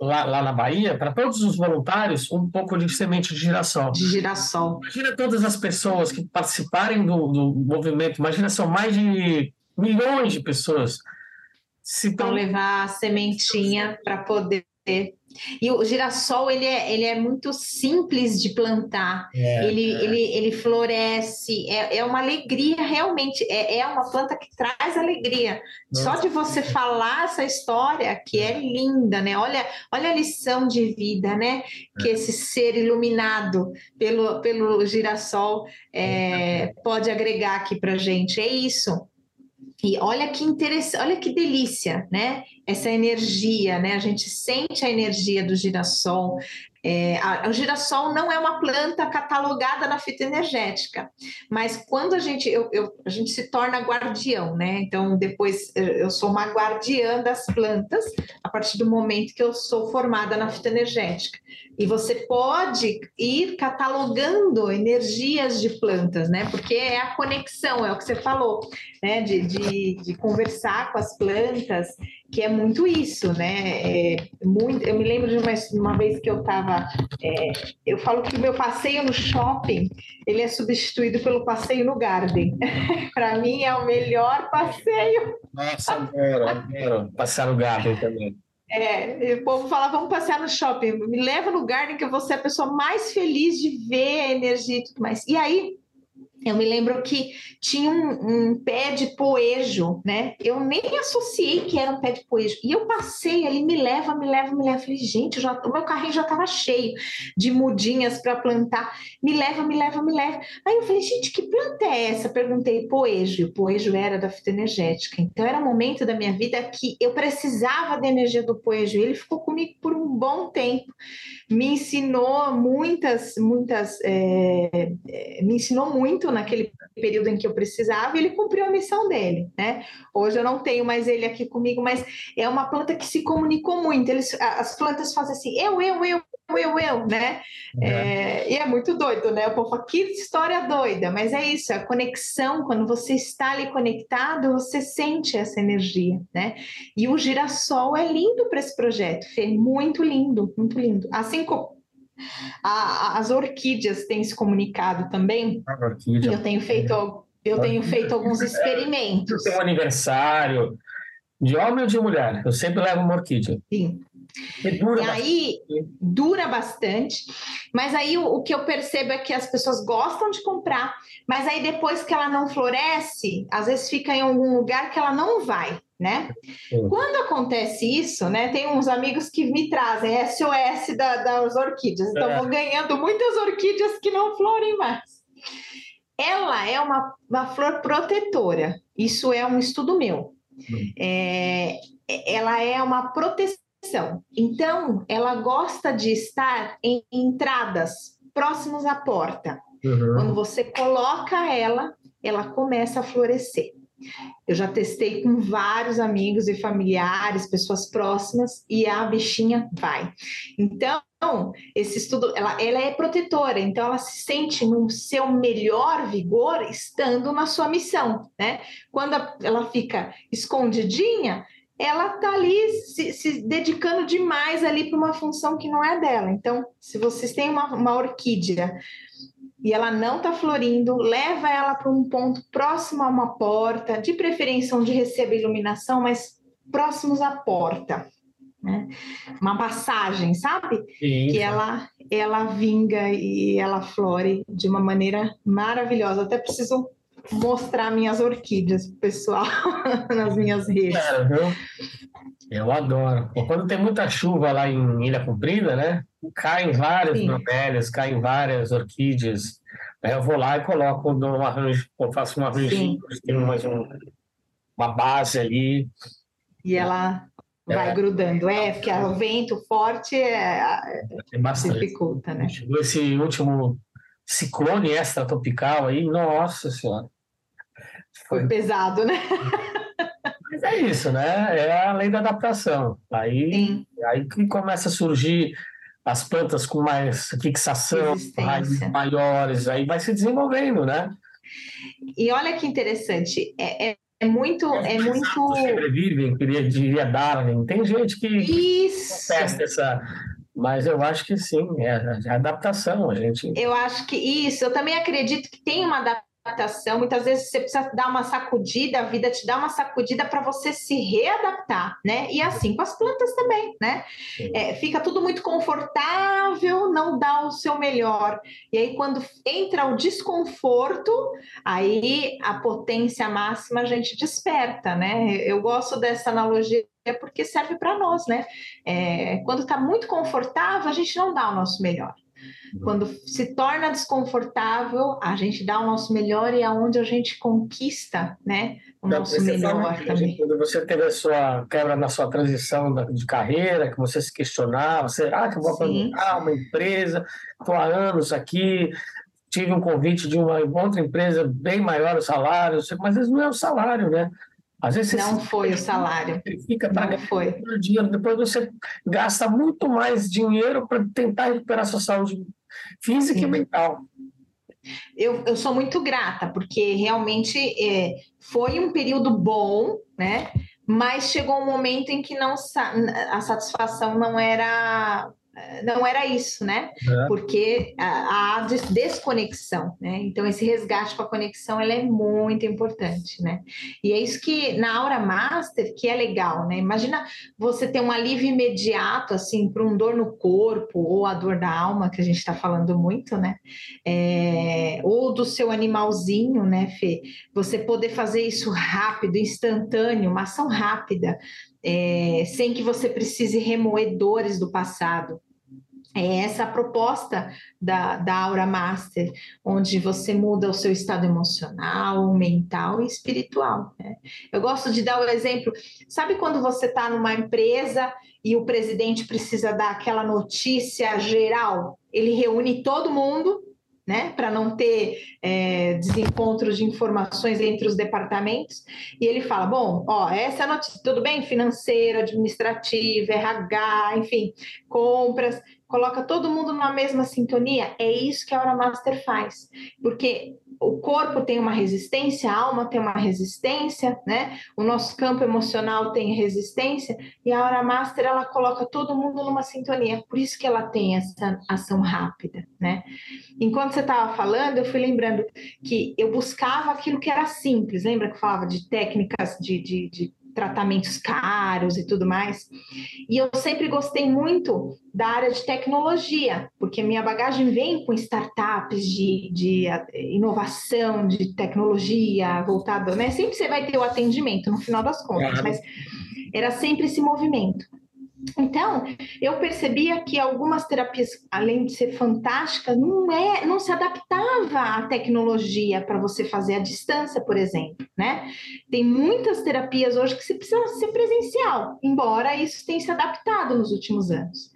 lá, lá, na Bahia, para todos os voluntários, um pouco de semente de girassol. De girassol. Imagina todas as pessoas que participarem do, do movimento, imagina, são mais de milhões de pessoas. Se então, levar a sementinha para poder E o girassol, ele é, ele é muito simples de plantar, é, ele, é. ele, ele floresce, é, é uma alegria realmente, é, é uma planta que traz alegria. Nossa. Só de você falar essa história, que é linda, né? Olha, olha a lição de vida, né? Que é. esse ser iluminado pelo, pelo girassol é, pode agregar aqui para gente. É isso. E olha que interessante, olha que delícia, né? Essa energia, né? A gente sente a energia do girassol, é, a, o girassol não é uma planta catalogada na fitoenergética, mas quando a gente, eu, eu, a gente se torna guardião, né? Então, depois eu sou uma guardiã das plantas a partir do momento que eu sou formada na fitoenergética. E você pode ir catalogando energias de plantas, né? Porque é a conexão, é o que você falou, né? De, de, de conversar com as plantas que é muito isso, né? É muito, eu me lembro de uma, uma vez que eu estava. É, eu falo que o meu passeio no shopping ele é substituído pelo passeio no garden. (laughs) Para mim é o melhor passeio. Nossa, adoro, adoro passear no garden também. É, o povo fala, vamos passear no shopping, me leva no garden que eu vou ser a pessoa mais feliz de ver a energia e tudo mais. E aí, eu me lembro que tinha um, um, pé de poejo, né? Eu nem associei que era um pé de poejo. E eu passei ali, me leva, me leva, me leva. Falei, gente, já, o meu carrinho já estava cheio de mudinhas para plantar. Me leva, me leva, me leva. Aí eu falei, gente, que planta é essa? Perguntei, poejo. E o poejo era da fitoenergética. Então era um momento da minha vida que eu precisava da energia do poejo. E ele ficou comigo por um bom tempo. Me ensinou muitas, muitas, é, é, me ensinou muito naquele período em que eu precisava, e ele cumpriu a missão dele, né? Hoje eu não tenho mais ele aqui comigo, mas é uma planta que se comunicou muito. Eles, as plantas fazem assim, eu, eu, eu, eu, eu, né? É. É, e é muito doido, né? O povo fala, que história doida, mas é isso, a conexão, quando você está ali conectado, você sente essa energia, né? E o girassol é lindo para esse projeto, Fê, muito lindo, muito lindo. Assim como a, as orquídeas têm se comunicado também. Orquídea. Eu tenho feito, eu tenho feito alguns experimentos. Tem um aniversário de homem ou de mulher? Eu sempre levo uma orquídea. Sim. E, e aí dura bastante, mas aí o, o, que eu percebo é que as pessoas gostam de comprar, mas aí depois que ela não floresce, às vezes fica em algum lugar que ela não vai né? Sim. Quando acontece isso, né? Tem uns amigos que me trazem SOS da, das orquídeas. Então, é. vou ganhando muitas orquídeas que não florem mais. Ela é uma, uma flor protetora. Isso é um estudo meu. Hum. É, ela é uma proteção. Então, ela gosta de estar em entradas próximos à porta. Uhum. Quando você coloca ela, ela começa a florescer. Eu já testei com vários amigos e familiares, pessoas próximas, e a bichinha vai. Então, esse estudo, ela, ela é protetora, então ela se sente no seu melhor vigor estando na sua missão, né? Quando ela fica escondidinha, ela tá ali se, se dedicando demais ali para uma função que não é dela. Então, se vocês têm uma, uma orquídea e ela não está florindo, leva ela para um ponto próximo a uma porta, de preferência onde receba iluminação, mas próximos à porta. Né? Uma passagem, sabe? Sim. Que ela, ela vinga e ela flore de uma maneira maravilhosa. Até preciso mostrar minhas orquídeas pessoal (laughs) nas minhas redes. Claro, viu? Eu adoro. Quando tem muita chuva lá em Ilha Comprida, né? Caem várias Sim. bromélias, caem várias orquídeas. Aí eu vou lá e coloco num arranjo, faço um arranjo, tem mais um, uma base ali. E ela é. vai grudando. É, porque o vento forte é, é dificulta, né? Esse último ciclone extratropical aí, nossa senhora. Foi, Foi pesado, né? Mas é isso, né? É a lei da adaptação. Aí, aí que começa a surgir as plantas com mais fixação, raízes maiores, aí vai se desenvolvendo, né? E olha que interessante, é, é, é muito, é, é muito. Sobrevivem, queria diria Darwin. Tem gente que Isso. testa essa, mas eu acho que sim, é, é adaptação, a gente. Eu acho que isso. Eu também acredito que tem uma adaptação adaptação. Muitas vezes você precisa dar uma sacudida, a vida te dá uma sacudida para você se readaptar, né? E assim com as plantas também, né? É, fica tudo muito confortável, não dá o seu melhor. E aí, quando entra o desconforto, aí a potência máxima a gente desperta, né? Eu gosto dessa analogia porque serve para nós, né? É, quando está muito confortável, a gente não dá o nosso melhor. Quando se torna desconfortável, a gente dá o nosso melhor e é onde a gente conquista, né? O então, nosso melhor também. Quando você teve a sua quebra na sua transição de carreira, que você se questionava, será que eu vou abandonar uma empresa? Estou há anos aqui, tive um convite de uma outra empresa bem maior o salário, mas não é o salário, né? Às vezes não foi o salário. Fica pagando foi. dinheiro, depois você gasta muito mais dinheiro para tentar recuperar sua saúde física Sim. e mental. Eu, eu sou muito grata, porque realmente é, foi um período bom, né? Mas chegou um momento em que não a satisfação não era não era isso, né? É. Porque há desconexão, né? Então esse resgate com a conexão ela é muito importante, né? E é isso que na Aura Master que é legal, né? Imagina você ter um alívio imediato assim para um dor no corpo ou a dor da alma que a gente está falando muito, né? É, ou do seu animalzinho, né, Fê? Você poder fazer isso rápido, instantâneo, uma ação rápida, é, sem que você precise remoer dores do passado. É essa a proposta da, da Aura Master, onde você muda o seu estado emocional, mental e espiritual. Né? Eu gosto de dar o exemplo: sabe quando você está numa empresa e o presidente precisa dar aquela notícia geral? Ele reúne todo mundo né, para não ter é, desencontros de informações entre os departamentos. E ele fala: bom, ó, essa é a notícia, tudo bem? Financeira, administrativa, RH, enfim, compras coloca todo mundo numa mesma sintonia, é isso que a Aura Master faz. Porque o corpo tem uma resistência, a alma tem uma resistência, né? O nosso campo emocional tem resistência e a Aura Master ela coloca todo mundo numa sintonia. Por isso que ela tem essa ação rápida, né? Enquanto você estava falando, eu fui lembrando que eu buscava aquilo que era simples. Lembra que eu falava de técnicas de, de, de tratamentos caros e tudo mais. E eu sempre gostei muito da área de tecnologia, porque minha bagagem vem com startups de, de inovação, de tecnologia voltada, né? Sempre você vai ter o atendimento no final das contas, mas era sempre esse movimento. Então, eu percebia que algumas terapias, além de ser fantásticas, não, é, não se adaptava à tecnologia para você fazer à distância, por exemplo, né? Tem muitas terapias hoje que você precisa ser presencial, embora isso tenha se adaptado nos últimos anos.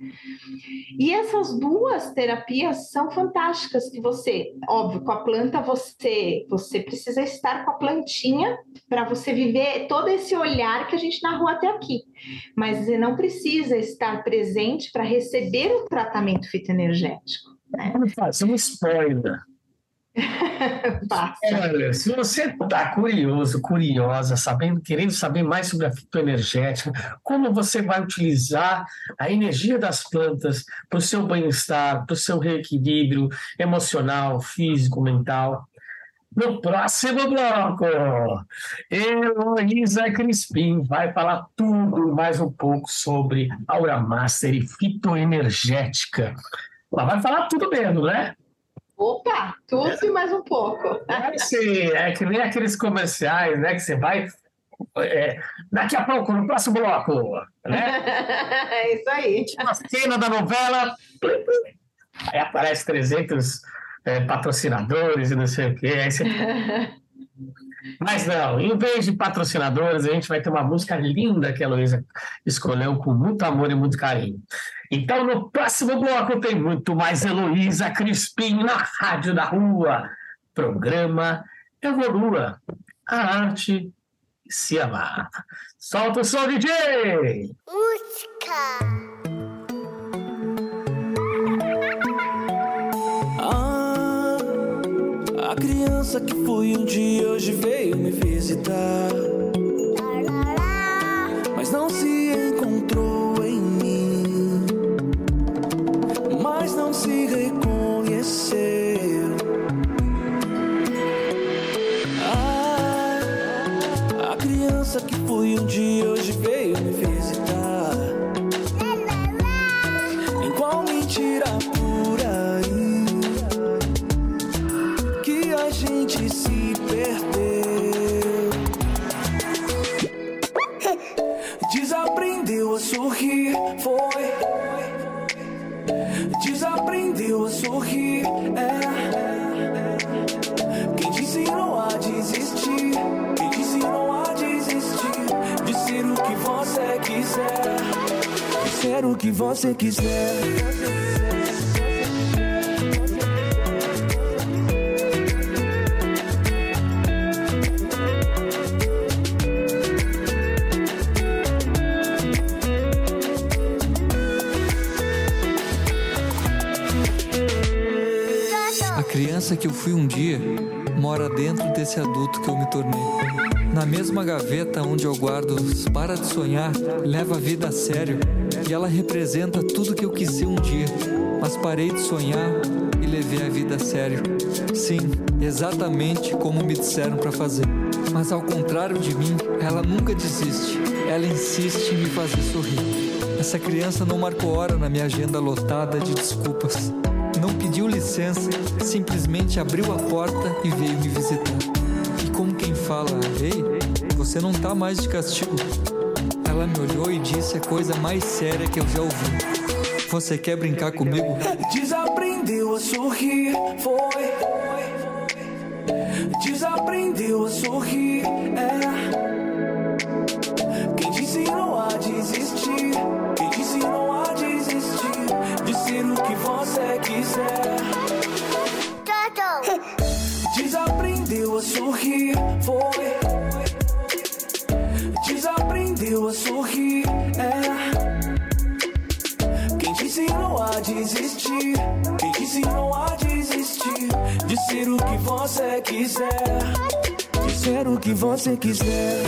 E essas duas terapias são fantásticas que você, óbvio, com a planta você você precisa estar com a plantinha para você viver todo esse olhar que a gente narrou até aqui. Mas você não precisa precisa estar presente para receber o tratamento fitoenergético. Né? Fazer um spoiler. (laughs) Olha, se você está curioso, curiosa, sabendo, querendo saber mais sobre a fitoenergética, como você vai utilizar a energia das plantas para o seu bem-estar, para o seu reequilíbrio emocional, físico, mental, no próximo bloco, Heloísa Crispim vai falar tudo mais um pouco sobre Aura Master e fitoenergética. Ela vai falar tudo mesmo, né? Opa, tudo é. e mais um pouco. É, é que nem aqueles comerciais, né? Que você vai. É, daqui a pouco, no próximo bloco, né? (laughs) é isso aí. A cena da novela. Aí aparece 300 é, patrocinadores e não sei o quê. Aí você... (laughs) Mas não, em vez de patrocinadores, a gente vai ter uma música linda que a Luísa escolheu com muito amor e muito carinho. Então, no próximo bloco tem muito mais Heloísa Crispim na Rádio da Rua. Programa Evolua, a arte se amar. Solta o som, DJ! Música! criança que fui um dia hoje veio me visitar. Mas não se encontrou em mim. Mas não se reconheceu. Ah, a criança que fui um dia hoje veio Ser o que você quiser. A criança que eu fui um dia mora dentro desse adulto que eu me tornei. Na mesma gaveta onde eu guardo os para de sonhar, leva a vida a sério e ela representa tudo que eu quis ser um dia, mas parei de sonhar e levei a vida a sério. Sim, exatamente como me disseram para fazer. Mas ao contrário de mim, ela nunca desiste. Ela insiste em me fazer sorrir. Essa criança não marcou hora na minha agenda lotada de desculpas. Não pediu licença, simplesmente abriu a porta e veio me visitar. E como quem fala, ei, você não tá mais de castigo. Ela me olhou e disse a coisa mais séria que eu já ouvi. Você quer brincar comigo? (laughs) Desaprendeu a sorrir, foi. Desaprendeu a sorrir, é. Quem disse não há desistir? Quem disse não há desistir? De ser o que você quiser. Desaprendeu a sorrir, foi. Desaprendeu a sorrir, é. Quem disse não há desistir? Quem disse não há desistir? De ser o que você quiser. De ser o que você quiser.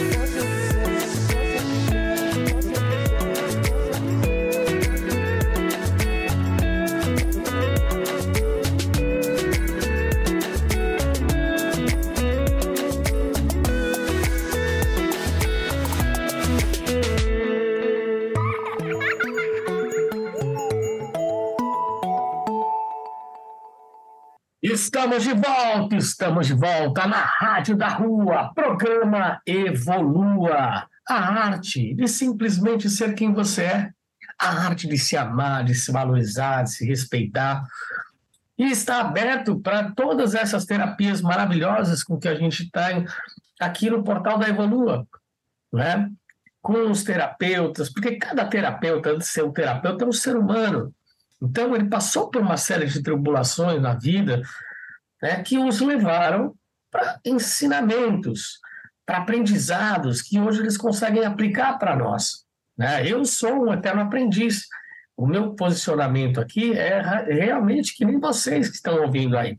Estamos de volta, estamos de volta na Rádio da Rua, programa Evolua. A arte de simplesmente ser quem você é, a arte de se amar, de se valorizar, de se respeitar. E está aberto para todas essas terapias maravilhosas com que a gente tem aqui no portal da Evolua, né? com os terapeutas, porque cada terapeuta, antes de ser um terapeuta, é um ser humano. Então, ele passou por uma série de tribulações na vida né, que os levaram para ensinamentos, para aprendizados que hoje eles conseguem aplicar para nós. Né? Eu sou um eterno aprendiz. O meu posicionamento aqui é realmente que nem vocês que estão ouvindo aí.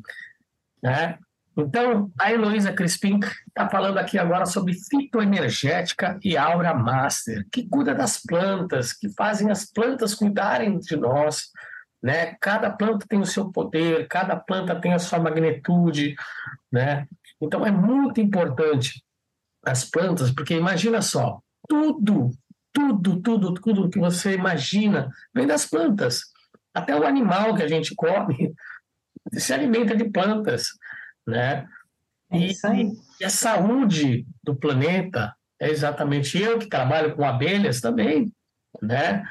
Né? Então, a Heloísa Crispim está falando aqui agora sobre fitoenergética e aura master, que cuida das plantas, que fazem as plantas cuidarem de nós, né? Cada planta tem o seu poder, cada planta tem a sua magnitude, né? Então é muito importante as plantas, porque imagina só, tudo, tudo, tudo, tudo que você imagina vem das plantas. Até o animal que a gente come (laughs) se alimenta de plantas, né? É. E a saúde do planeta é exatamente eu que trabalho com abelhas também, né?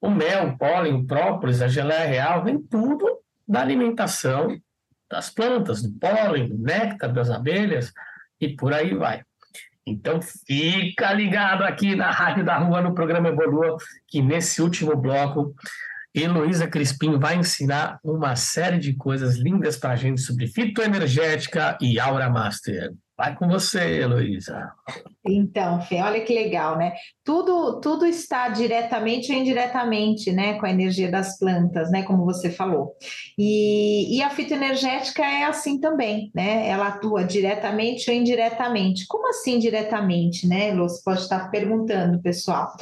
O mel, o pólen, o própolis, a geleia real, vem tudo da alimentação das plantas, do pólen, do néctar das abelhas e por aí vai. Então fica ligado aqui na Rádio da Rua, no programa Evolua, que nesse último bloco, Heloísa Crispim vai ensinar uma série de coisas lindas para a gente sobre fitoenergética e Aura Master. Vai com você, Heloísa. Então, Fê, olha que legal, né? Tudo, tudo está diretamente ou indiretamente, né, com a energia das plantas, né, como você falou. E, e a fitoenergética é assim também, né? Ela atua diretamente ou indiretamente. Como assim diretamente, né, Lô? Você pode estar perguntando, pessoal.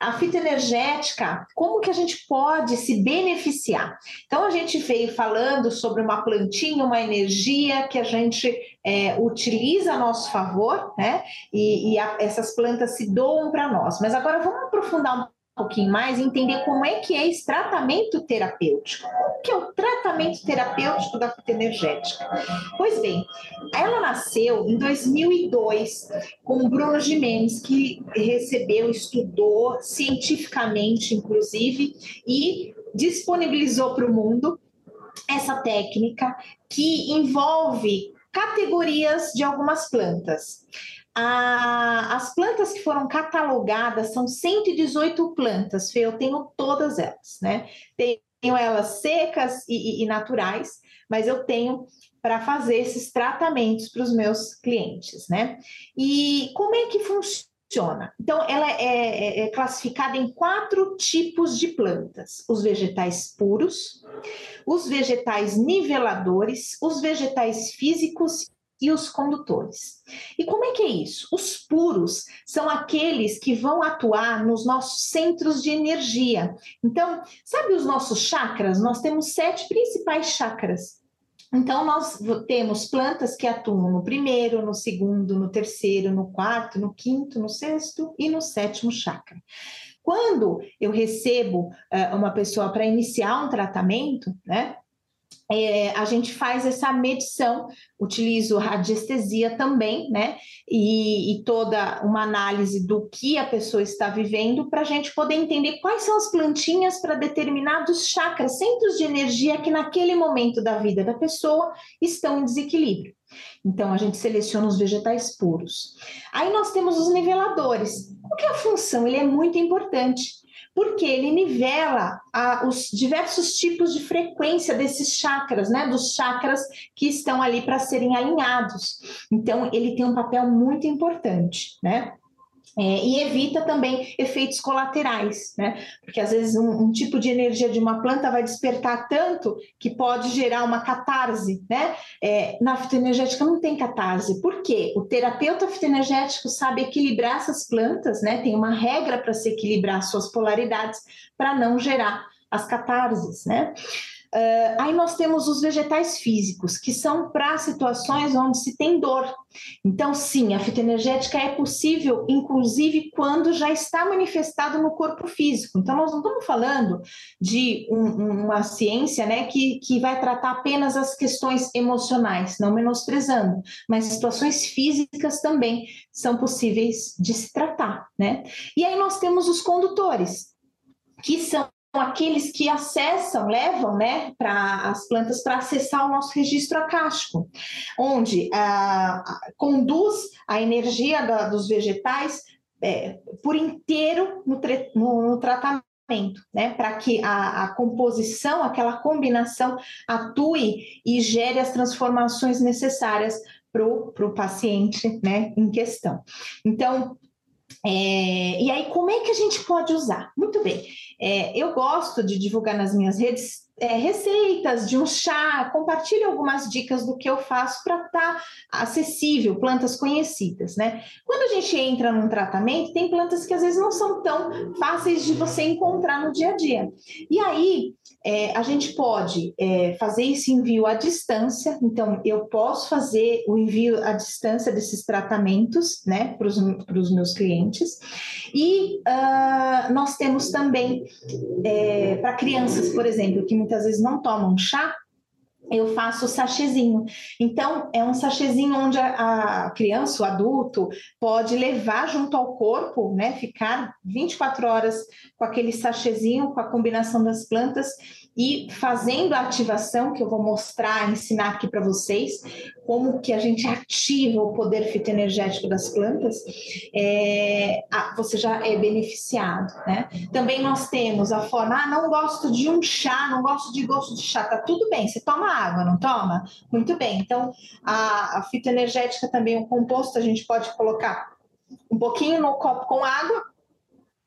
A fitoenergética, como que a gente pode se beneficiar? Então, a gente veio falando sobre uma plantinha, uma energia que a gente é, utiliza a nosso favor, né? E, e, a, essas plantas se doam para nós. Mas agora vamos aprofundar um pouquinho mais e entender como é que é esse tratamento terapêutico. O que é o tratamento terapêutico da fitoenergética? Pois bem, ela nasceu em 2002 com o Bruno Gimenez, que recebeu, estudou cientificamente, inclusive, e disponibilizou para o mundo essa técnica que envolve categorias de algumas plantas. A, as plantas que foram catalogadas são 118 plantas, Fê, eu tenho todas elas, né? Tenho elas secas e, e, e naturais, mas eu tenho para fazer esses tratamentos para os meus clientes, né? E como é que funciona? Então, ela é, é, é classificada em quatro tipos de plantas: os vegetais puros, os vegetais niveladores, os vegetais físicos e os condutores. E como é que é isso? Os puros são aqueles que vão atuar nos nossos centros de energia. Então, sabe os nossos chakras? Nós temos sete principais chakras. Então, nós temos plantas que atuam no primeiro, no segundo, no terceiro, no quarto, no quinto, no sexto e no sétimo chakra. Quando eu recebo uh, uma pessoa para iniciar um tratamento, né? É, a gente faz essa medição, utilizo radiestesia também, né? E, e, toda uma análise do que a pessoa está vivendo para a gente poder entender quais são as plantinhas para determinados chakras, centros de energia que naquele momento da vida da pessoa estão em desequilíbrio. Então, a gente seleciona os vegetais puros. Aí nós temos os niveladores. O que é a função? Ele é muito importante porque ele nivela a, os diversos tipos de frequência desses chakras, né? Dos chakras que estão ali para serem alinhados. Então, ele tem um papel muito importante, né? É, e evita também efeitos colaterais, né? Porque às vezes um, um, tipo de energia de uma planta vai despertar tanto que pode gerar uma catarse, né? É, na fitoenergética não tem catarse. Por quê? O terapeuta fitoenergético sabe equilibrar essas plantas, né? Tem uma regra para se equilibrar suas polaridades para não gerar as catarses, né? Uh, aí nós temos os vegetais físicos, que são para situações onde se tem dor. Então, sim, a fitoenergética é possível, inclusive quando já está manifestado no corpo físico. Então, nós não estamos falando de um, uma ciência né, que, que vai tratar apenas as questões emocionais, não menosprezando, mas situações físicas também são possíveis de se tratar. Né? E aí nós temos os condutores, que são aqueles que acessam, levam né, para as plantas para acessar o nosso registro acástico, onde ah, conduz a energia da, dos vegetais é, por inteiro no, no, no tratamento. Né, para que a, a, composição, aquela combinação atue e gere as transformações necessárias para o paciente né, em questão. Então, é, e aí, como é que a gente pode usar? Muito bem, é, eu gosto de divulgar nas minhas redes é, receitas de um chá, compartilhe algumas dicas do que eu faço para estar tá acessível, plantas conhecidas, né? Quando a gente entra num tratamento, tem plantas que às vezes não são tão fáceis de você encontrar no dia a dia. E aí, é, a gente pode é, fazer esse envio à distância, então eu posso fazer o envio à distância desses tratamentos, né, para os meus clientes. E uh, nós temos também é, para crianças, por exemplo, que muitas vezes não tomam chá, eu faço o sachêzinho. Então, é um sachêzinho onde a, a, criança, o adulto, pode levar junto ao corpo, né? Ficar 24 horas com aquele sachêzinho, com a combinação das plantas e fazendo a ativação que eu vou mostrar, ensinar aqui para vocês, como que a gente ativa o poder fitoenergético das plantas, é, você já é beneficiado, né? Também nós temos a forma, ah, não gosto de um chá, não gosto de gosto de chá, tá tudo bem, você toma água, não toma? Muito bem, então a, a fitoenergética também, o composto, a gente pode colocar um pouquinho no copo com água,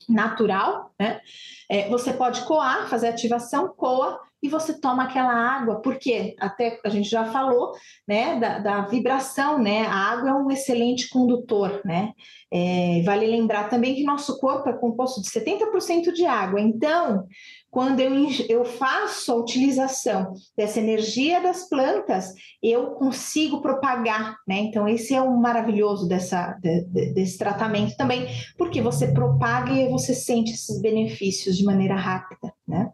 natural, né? É, você pode coar, fazer ativação, coa e você toma aquela água, porque até a gente já falou, né, da, da vibração, né? A água é um excelente condutor, né? É, vale lembrar também que nosso corpo é composto de 70% de água, então quando eu, eu faço a utilização dessa energia das plantas, eu consigo propagar, né? Então, esse é o maravilhoso dessa, de, de, desse tratamento também, porque você propaga e você sente esses benefícios de maneira rápida, né?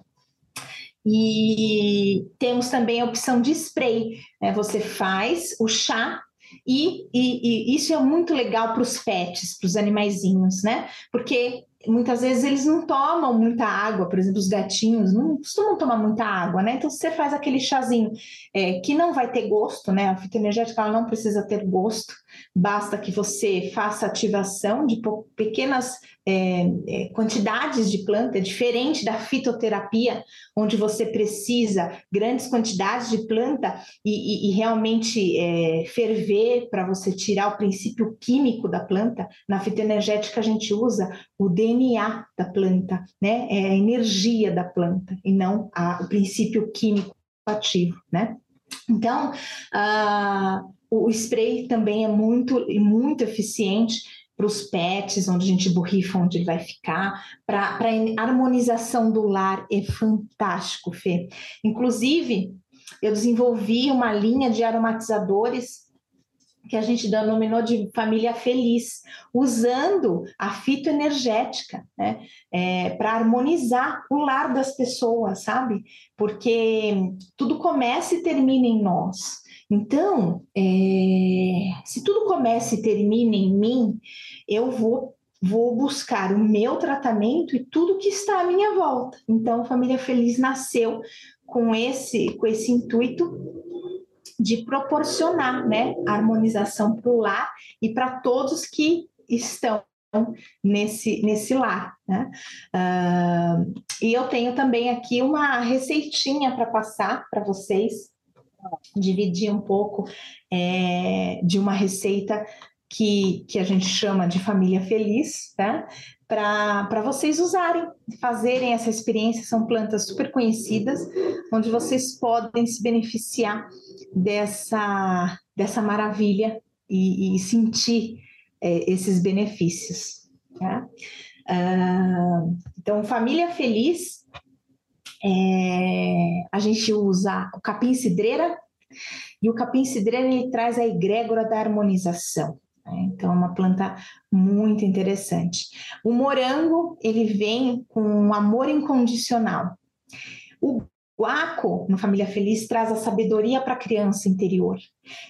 E temos também a opção de spray, né? Você faz o chá e, e, e, isso é muito legal para os pets, para os animaizinhos, né? Porque muitas vezes eles não tomam muita água, por exemplo, os gatinhos não costumam tomar muita água, né? Então, você faz aquele chazinho é, que não vai ter gosto, né? A fitoenergética ela não precisa ter gosto, basta que você faça ativação de pequenas é, é, quantidades de planta, diferente da fitoterapia, onde você precisa grandes quantidades de planta e, e, e realmente é, ferver para você tirar o princípio químico da planta. Na fitoenergética, a gente usa o DNA da planta, né? É a energia da planta e não a, o princípio químico ativo, né? Então, uh, o spray também é muito, muito eficiente para os pets, onde a gente borrifa onde ele vai ficar, para a harmonização do lar é fantástico, Fê. Inclusive, eu desenvolvi uma linha de aromatizadores que a gente denominou de família feliz, usando a fitoenergética, né, é, para harmonizar o lar das pessoas, sabe? Porque tudo começa e termina em nós. Então, é, se tudo começa e termina em mim, eu vou vou buscar o meu tratamento e tudo que está à minha volta. Então, Família Feliz nasceu com esse com esse intuito de proporcionar, né, harmonização para o lar e para todos que estão nesse, nesse lar. Né? Uh, e eu tenho também aqui uma receitinha para passar para vocês, dividir um pouco é, de uma receita que, que a gente chama de família feliz, tá? para vocês usarem, fazerem essa experiência. São plantas super conhecidas, onde vocês podem se beneficiar dessa, dessa maravilha e, e sentir é, esses benefícios. Tá? Então, família feliz, é, a gente usa o capim-cidreira, e o capim-cidreira ele traz a egrégora da harmonização. Né? Então, é uma planta muito interessante. O morango, ele vem com um amor incondicional. O guaco, no Família Feliz, traz a sabedoria para a criança interior.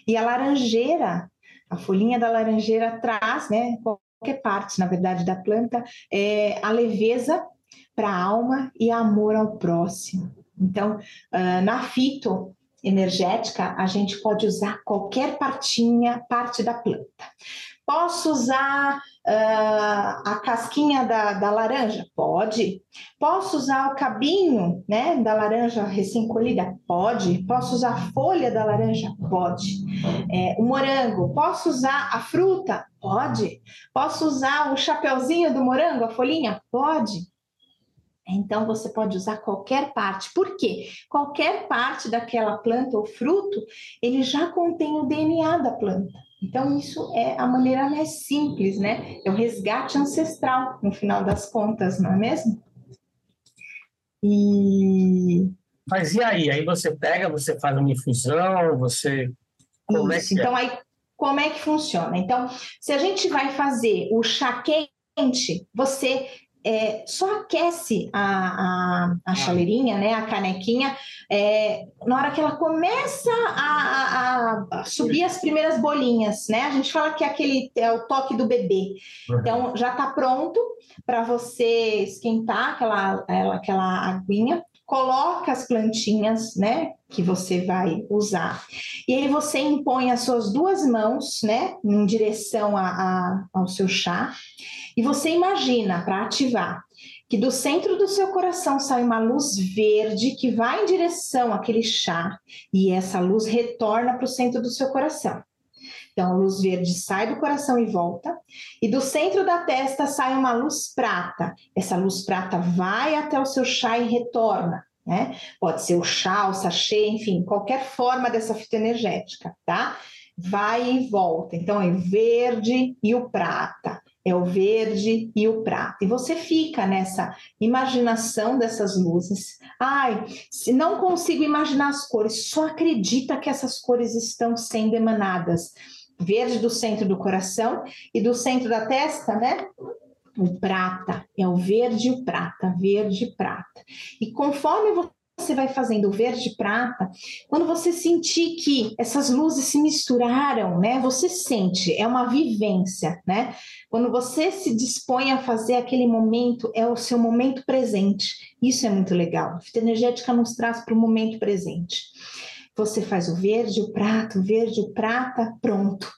E a laranjeira, a folhinha da laranjeira traz, né, qualquer parte, na verdade, da planta, é, a leveza para a alma e amor ao próximo. Então, uh, na fito, energética, a gente pode usar qualquer partinha, parte da planta. Posso usar uh, a casquinha da, da, laranja? Pode. Posso usar o cabinho né, da laranja recém-colhida? Pode. Posso usar a folha da laranja? Pode. É, o morango? Posso usar a fruta? Pode. Posso usar o chapeuzinho do morango, a folhinha? Pode. Então, você pode usar qualquer parte. Por quê? Qualquer parte daquela planta ou fruto, ele já contém o DNA da planta. Então, isso é a maneira mais simples, né? É o resgate ancestral, no final das contas, não é mesmo? E... Mas e aí? Aí você pega, você faz uma infusão, você... Como isso, é que é? então aí como é que funciona? Então, se a gente vai fazer o chá quente, você é, só aquece a, a, a chaleirinha, né, a canequinha, é, na hora que ela começa a, a, a, subir as primeiras bolinhas, né? A gente fala que é aquele é o toque do bebê. Uhum. Então já está pronto para você esquentar aquela, aquela aguinha coloca as plantinhas, né, que você vai usar. E aí você impõe as suas duas mãos, né, em direção a, a ao seu chá, e você imagina para ativar que do centro do seu coração sai uma luz verde que vai em direção àquele chá e essa luz retorna para o centro do seu coração. Então, a luz verde sai do coração e volta, e do centro da testa sai uma luz prata. Essa luz prata vai até o seu chá e retorna. Né? Pode ser o chá, o sachê, enfim, qualquer forma dessa fita energética, tá? Vai e volta. Então, é verde e o prata. É o verde e o prata. E você fica nessa imaginação dessas luzes. Ai, se não consigo imaginar as cores, só acredita que essas cores estão sendo emanadas. Verde do centro do coração e do centro da testa, né? O prata, é o verde e o prata, verde e prata. E conforme você vai fazendo verde prata, quando você sentir que essas luzes se misturaram, né? Você sente, é uma vivência, né? Quando você se dispõe a fazer aquele momento, é o seu momento presente. Isso é muito legal. A fita energética nos traz para o momento presente. Você faz o verde, o prata, o verde, o prata, pronto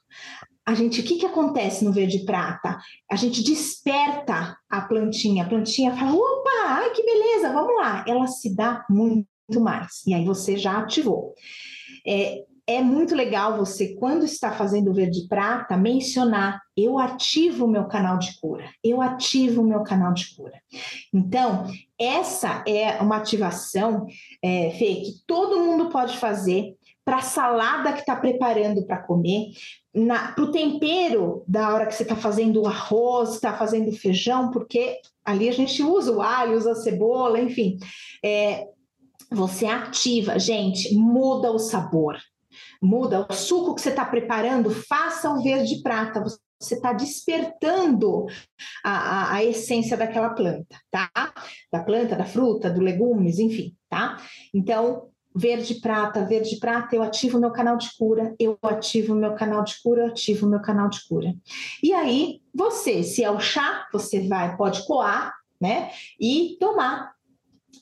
a gente, o que, que acontece no verde prata? A gente desperta a plantinha, a plantinha fala, opa, ai que beleza, vamos lá. Ela se dá muito mais, e aí você já ativou. É, é muito legal você, quando está fazendo o verde prata, mencionar: eu ativo o meu canal de cura, eu ativo o meu canal de cura. Então, essa é uma ativação, é, Fê, que todo mundo pode fazer para a salada que está preparando para comer, para o tempero da hora que você está fazendo o arroz, está fazendo feijão, porque ali a gente usa o alho, usa a cebola, enfim. É, você ativa, gente, muda o sabor, muda o suco que você está preparando, faça o verde prata. Você está despertando a, a, a, essência daquela planta, tá? Da planta, da fruta, do legumes, enfim, tá? Então, verde prata, verde prata, eu ativo meu canal de cura, eu ativo meu canal de cura, eu ativo meu canal de cura. E aí, você, se é o chá, você vai, pode coar, né? E tomar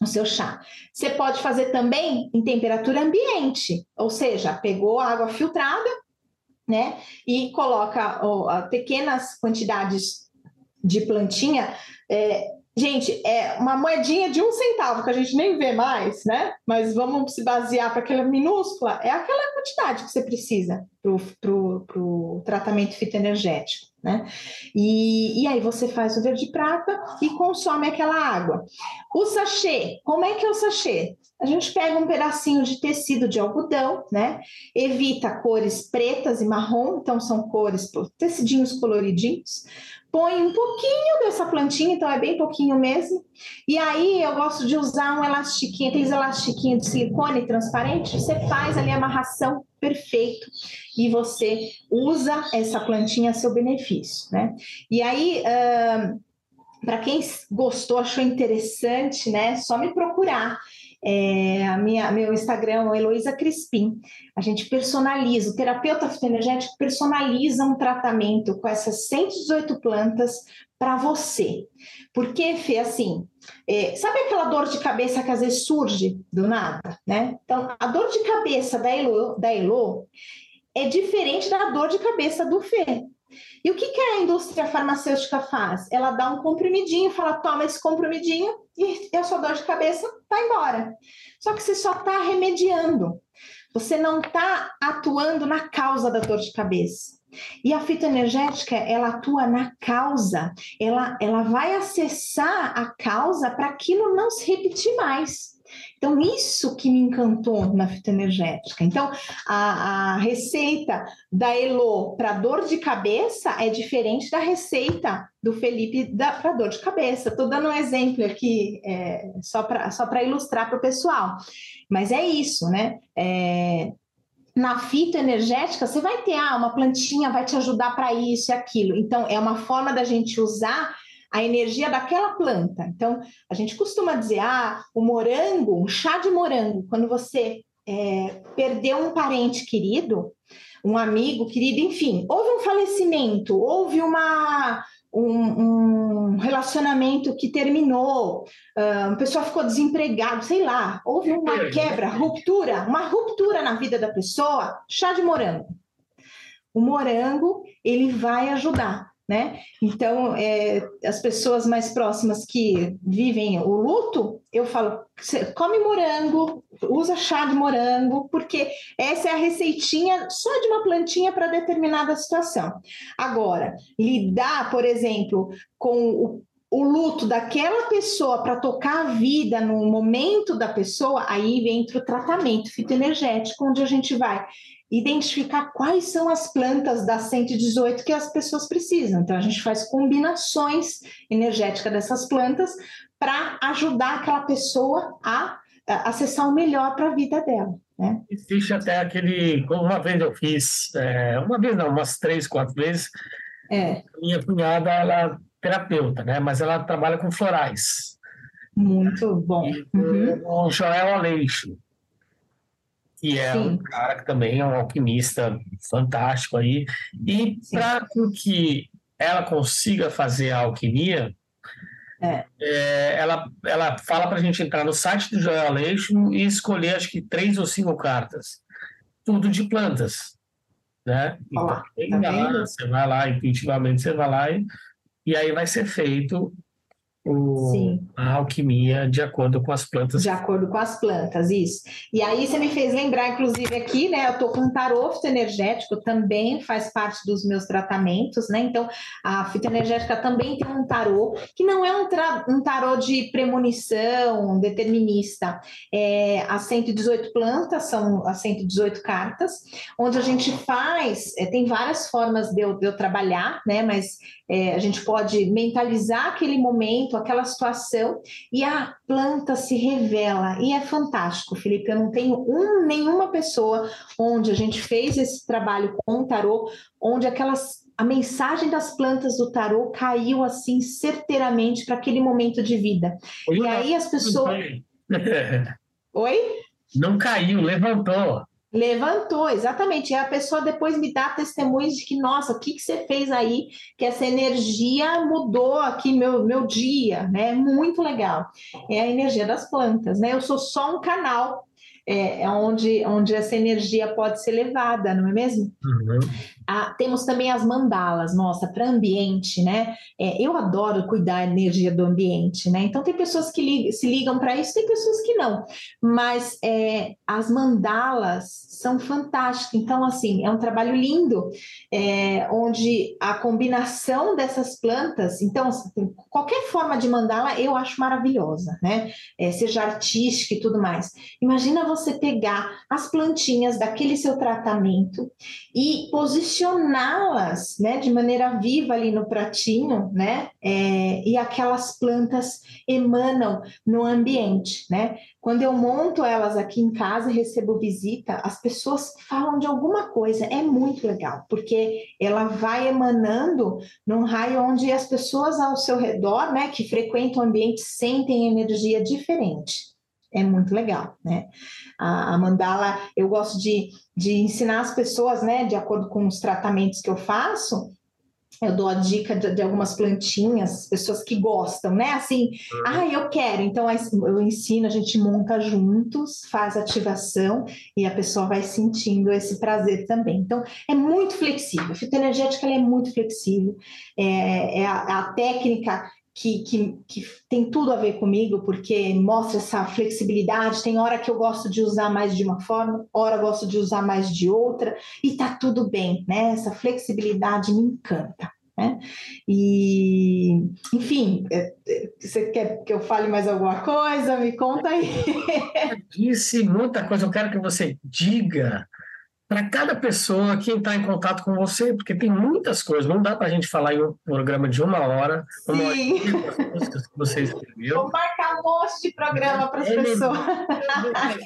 o seu chá. Você pode fazer também em temperatura ambiente, ou seja, pegou água filtrada, né? E coloca pequenas quantidades de plantinha é, Gente, é uma moedinha de um centavo que a gente nem vê mais, né? Mas vamos se basear para aquela minúscula, é aquela quantidade que você precisa para o tratamento fitoenergético, né? E, e aí você faz o verde prata e consome aquela água. O sachê, como é que é o sachê? A gente pega um pedacinho de tecido de algodão, né? Evita cores pretas e marrom, então são cores, tecidinhos coloridinhos põe um pouquinho dessa plantinha, então é bem pouquinho mesmo. E aí eu gosto de usar um elastiquinho, aqueles elastiquinhos de silicone transparente, você faz ali a amarração perfeito e você usa essa plantinha a seu benefício, né? E aí, uh, para quem gostou, achou interessante, né? Só me procurar. É, a minha, meu Instagram é Heloísa Crispim. A gente personaliza, o terapeuta fitoenergético personaliza um tratamento com essas 118 plantas para você. Porque, Fê, assim, é, sabe aquela dor de cabeça que às vezes surge do nada, né? Então, a dor de cabeça da Elo, da Elo é diferente da dor de cabeça do Fê. E o que, que a indústria farmacêutica faz? Ela dá um comprimidinho, fala, toma esse comprimidinho e a sua dor de cabeça vai embora. Só que você só está remediando. Você não está atuando na causa da dor de cabeça. E a fitoenergética, ela atua na causa, ela, ela vai acessar a causa para aquilo não se repetir mais. Então, isso que me encantou na fitoenergética. Então, a, a receita da Elo para dor de cabeça é diferente da receita do Felipe para dor de cabeça. Estou dando um exemplo aqui é, só para só ilustrar para o pessoal. Mas é isso, né? É, na fitoenergética, você vai ter ah, uma plantinha, vai te ajudar para isso e aquilo. Então, é uma forma da gente usar a energia daquela planta. Então, a gente costuma dizer, ah, o morango, um chá de morango, quando você é, perdeu um parente querido, um amigo querido, enfim, houve um falecimento, houve uma, um, um relacionamento que terminou, uh, a pessoa ficou desempregada, sei lá, houve uma quebra, ruptura, uma ruptura na vida da pessoa, chá de morango. O morango, ele vai ajudar né? Então, é, as pessoas mais próximas que vivem o luto, eu falo, come morango, usa chá de morango, porque essa é a receitinha só de uma plantinha para determinada situação. Agora, lidar, por exemplo, com o o luto daquela pessoa para tocar a vida no momento da pessoa, aí entra o tratamento fitoenergético, onde a gente vai identificar quais são as plantas da 118 que as pessoas precisam. Então, a gente faz combinações energéticas dessas plantas para ajudar aquela pessoa a, a acessar o melhor para a vida dela. Né? Existe até aquele. Uma vez eu fiz, é, uma vez não, umas três, quatro vezes. É. Minha cunhada, ela é terapeuta, né? Mas ela trabalha com florais. Muito bom. Uhum. O Joel Aleixo, que é Sim. um cara que também é um alquimista fantástico aí. E para que ela consiga fazer a alquimia, é. É, ela, ela fala para a gente entrar no site do Joel Aleixo e escolher acho que três ou cinco cartas, tudo de plantas, né? Olá, então, tá lá, você vai lá, intuitivamente você vai lá e, e aí vai ser feito o, a alquimia de acordo com as plantas. De acordo com as plantas, isso. E aí você me fez lembrar, inclusive, aqui, né? Eu estou com um tarô fitoenergético, também faz parte dos meus tratamentos, né? Então, a fitoenergética também tem um tarô, que não é um, um tarô de premonição determinista. É, as 118 plantas são as 118 cartas, onde a gente faz, é, tem várias formas de eu, de eu trabalhar, né? Mas é, a gente pode mentalizar aquele momento, aquela situação, e a planta se revela. E é fantástico, Felipe. Eu não tenho um, nenhuma pessoa onde a gente fez esse trabalho com o tarô, onde aquelas a mensagem das plantas do tarô caiu assim certeiramente para aquele momento de vida. e aí as pessoas. (laughs) Oi? Não caiu, levantou. Levantou, exatamente. E a pessoa depois me dá testemunhos de que, nossa, o que, que você fez aí? Que essa energia mudou aqui meu, meu dia, né? Muito legal. É a energia das plantas, né? Eu sou só um canal é, é onde, onde essa energia pode ser levada, não é mesmo? Uhum. Ah, temos também as mandalas, nossa, para ambiente, né? É, eu adoro cuidar da energia do ambiente, né? Então tem pessoas que ligam, se ligam para isso, tem pessoas que não. Mas é, as mandalas são fantásticas. Então, assim, é um trabalho lindo, é, onde a combinação dessas plantas, então, assim, qualquer forma de mandala eu acho maravilhosa, né? É, seja artística e tudo mais. Imagina você pegar as plantinhas daquele seu tratamento e posicioná-las, né, de maneira viva ali no pratinho, né? É, e aquelas plantas emanam no ambiente, né? Quando eu monto elas aqui em casa e recebo visita, as pessoas falam de alguma coisa. É muito legal, porque ela vai emanando num raio onde as pessoas ao seu redor, né, que frequentam o ambiente, sentem energia diferente. É muito legal, né? A, a mandala, eu gosto de, de ensinar as pessoas, né, de acordo com os tratamentos que eu faço, eu dou a dica de, de, algumas plantinhas, pessoas que gostam, né? Assim, uhum. ah, eu quero. Então, eu ensino, a gente monta juntos, faz ativação e a pessoa vai sentindo esse prazer também. Então, é muito flexível. A fitoenergética é muito flexível. É, é a, a técnica que, que, que, tem tudo a ver comigo, porque mostra essa flexibilidade. Tem hora que eu gosto de usar mais de uma forma, hora eu gosto de usar mais de outra, e tá tudo bem, né? Essa flexibilidade me encanta. Né? E, enfim, é, é, você quer que eu fale mais alguma coisa? Me conta aí. Disse muita coisa, eu quero que você diga para cada pessoa que entrar em contato com você, porque tem muitas coisas, não dá para a gente falar em um programa de uma hora, uma Sim. hora músicas que você escreveu. Vou marcar um monte de programa para as pessoas.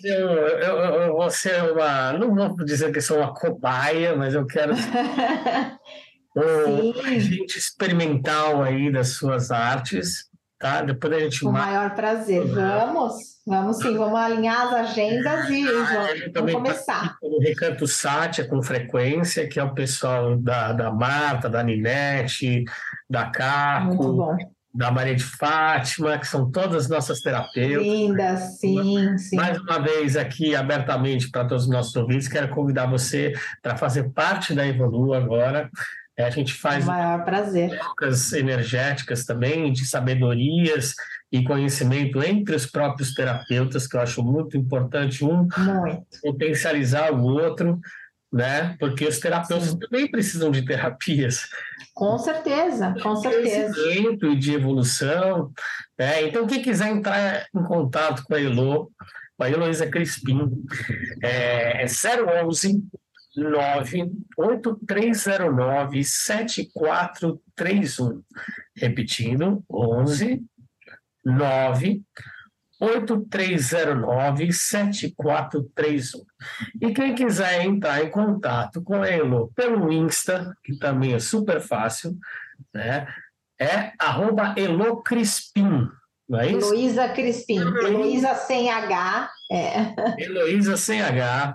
Eu, eu, eu, vou ser uma, não vou dizer que sou uma cobaia, mas eu quero (laughs) um agente experimental aí das suas artes, tá? Depois a gente... O maior prazer, vamos! Vamos sim, vamos alinhar as agendas e (laughs) vamos começar. No Recanto Sátia com frequência, que é o pessoal da, da Marta, da Ninete, da Caco, da Maria de Fátima, que são todas nossas terapeutas. Lindas, sim, sim. Mais uma vez aqui, abertamente para todos os nossos ouvintes, quero convidar você para fazer parte da Evolu agora. É, a gente faz trocas energéticas também, de sabedorias, e conhecimento entre os próprios terapeutas, que eu acho muito importante um muito. potencializar o outro, né? Porque os terapeutas Sim. também precisam de terapias. Com certeza, com certeza. Crescimento e de evolução. Né? Então, quem quiser entrar em contato com a Elo, com a Heloísa Crispim, é, é 011 98309-7431. Repetindo, 11 9 8309-7431. E quem quiser entrar em contato com a Elo pelo Insta, que também é super fácil, né? É arroba Elocrispim, não é isso? Heloísa Crispim. Heloísa sem H. É. Heloísa sem H.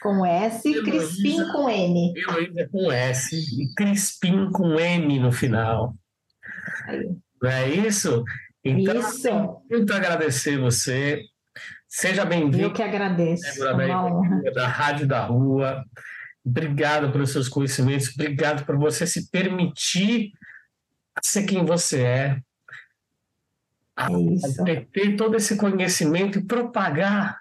Com S, Heloísa, Crispim com N. Heloísa com S e Crispim com M no final. Aí. Não é isso? Então, Isso. muito agradecer você. Seja bem-vindo. Eu que agradeço. É da Rádio da Rua. Obrigado pelos seus conhecimentos. Obrigado por você se permitir ser quem você é. é ter todo esse conhecimento e propagar,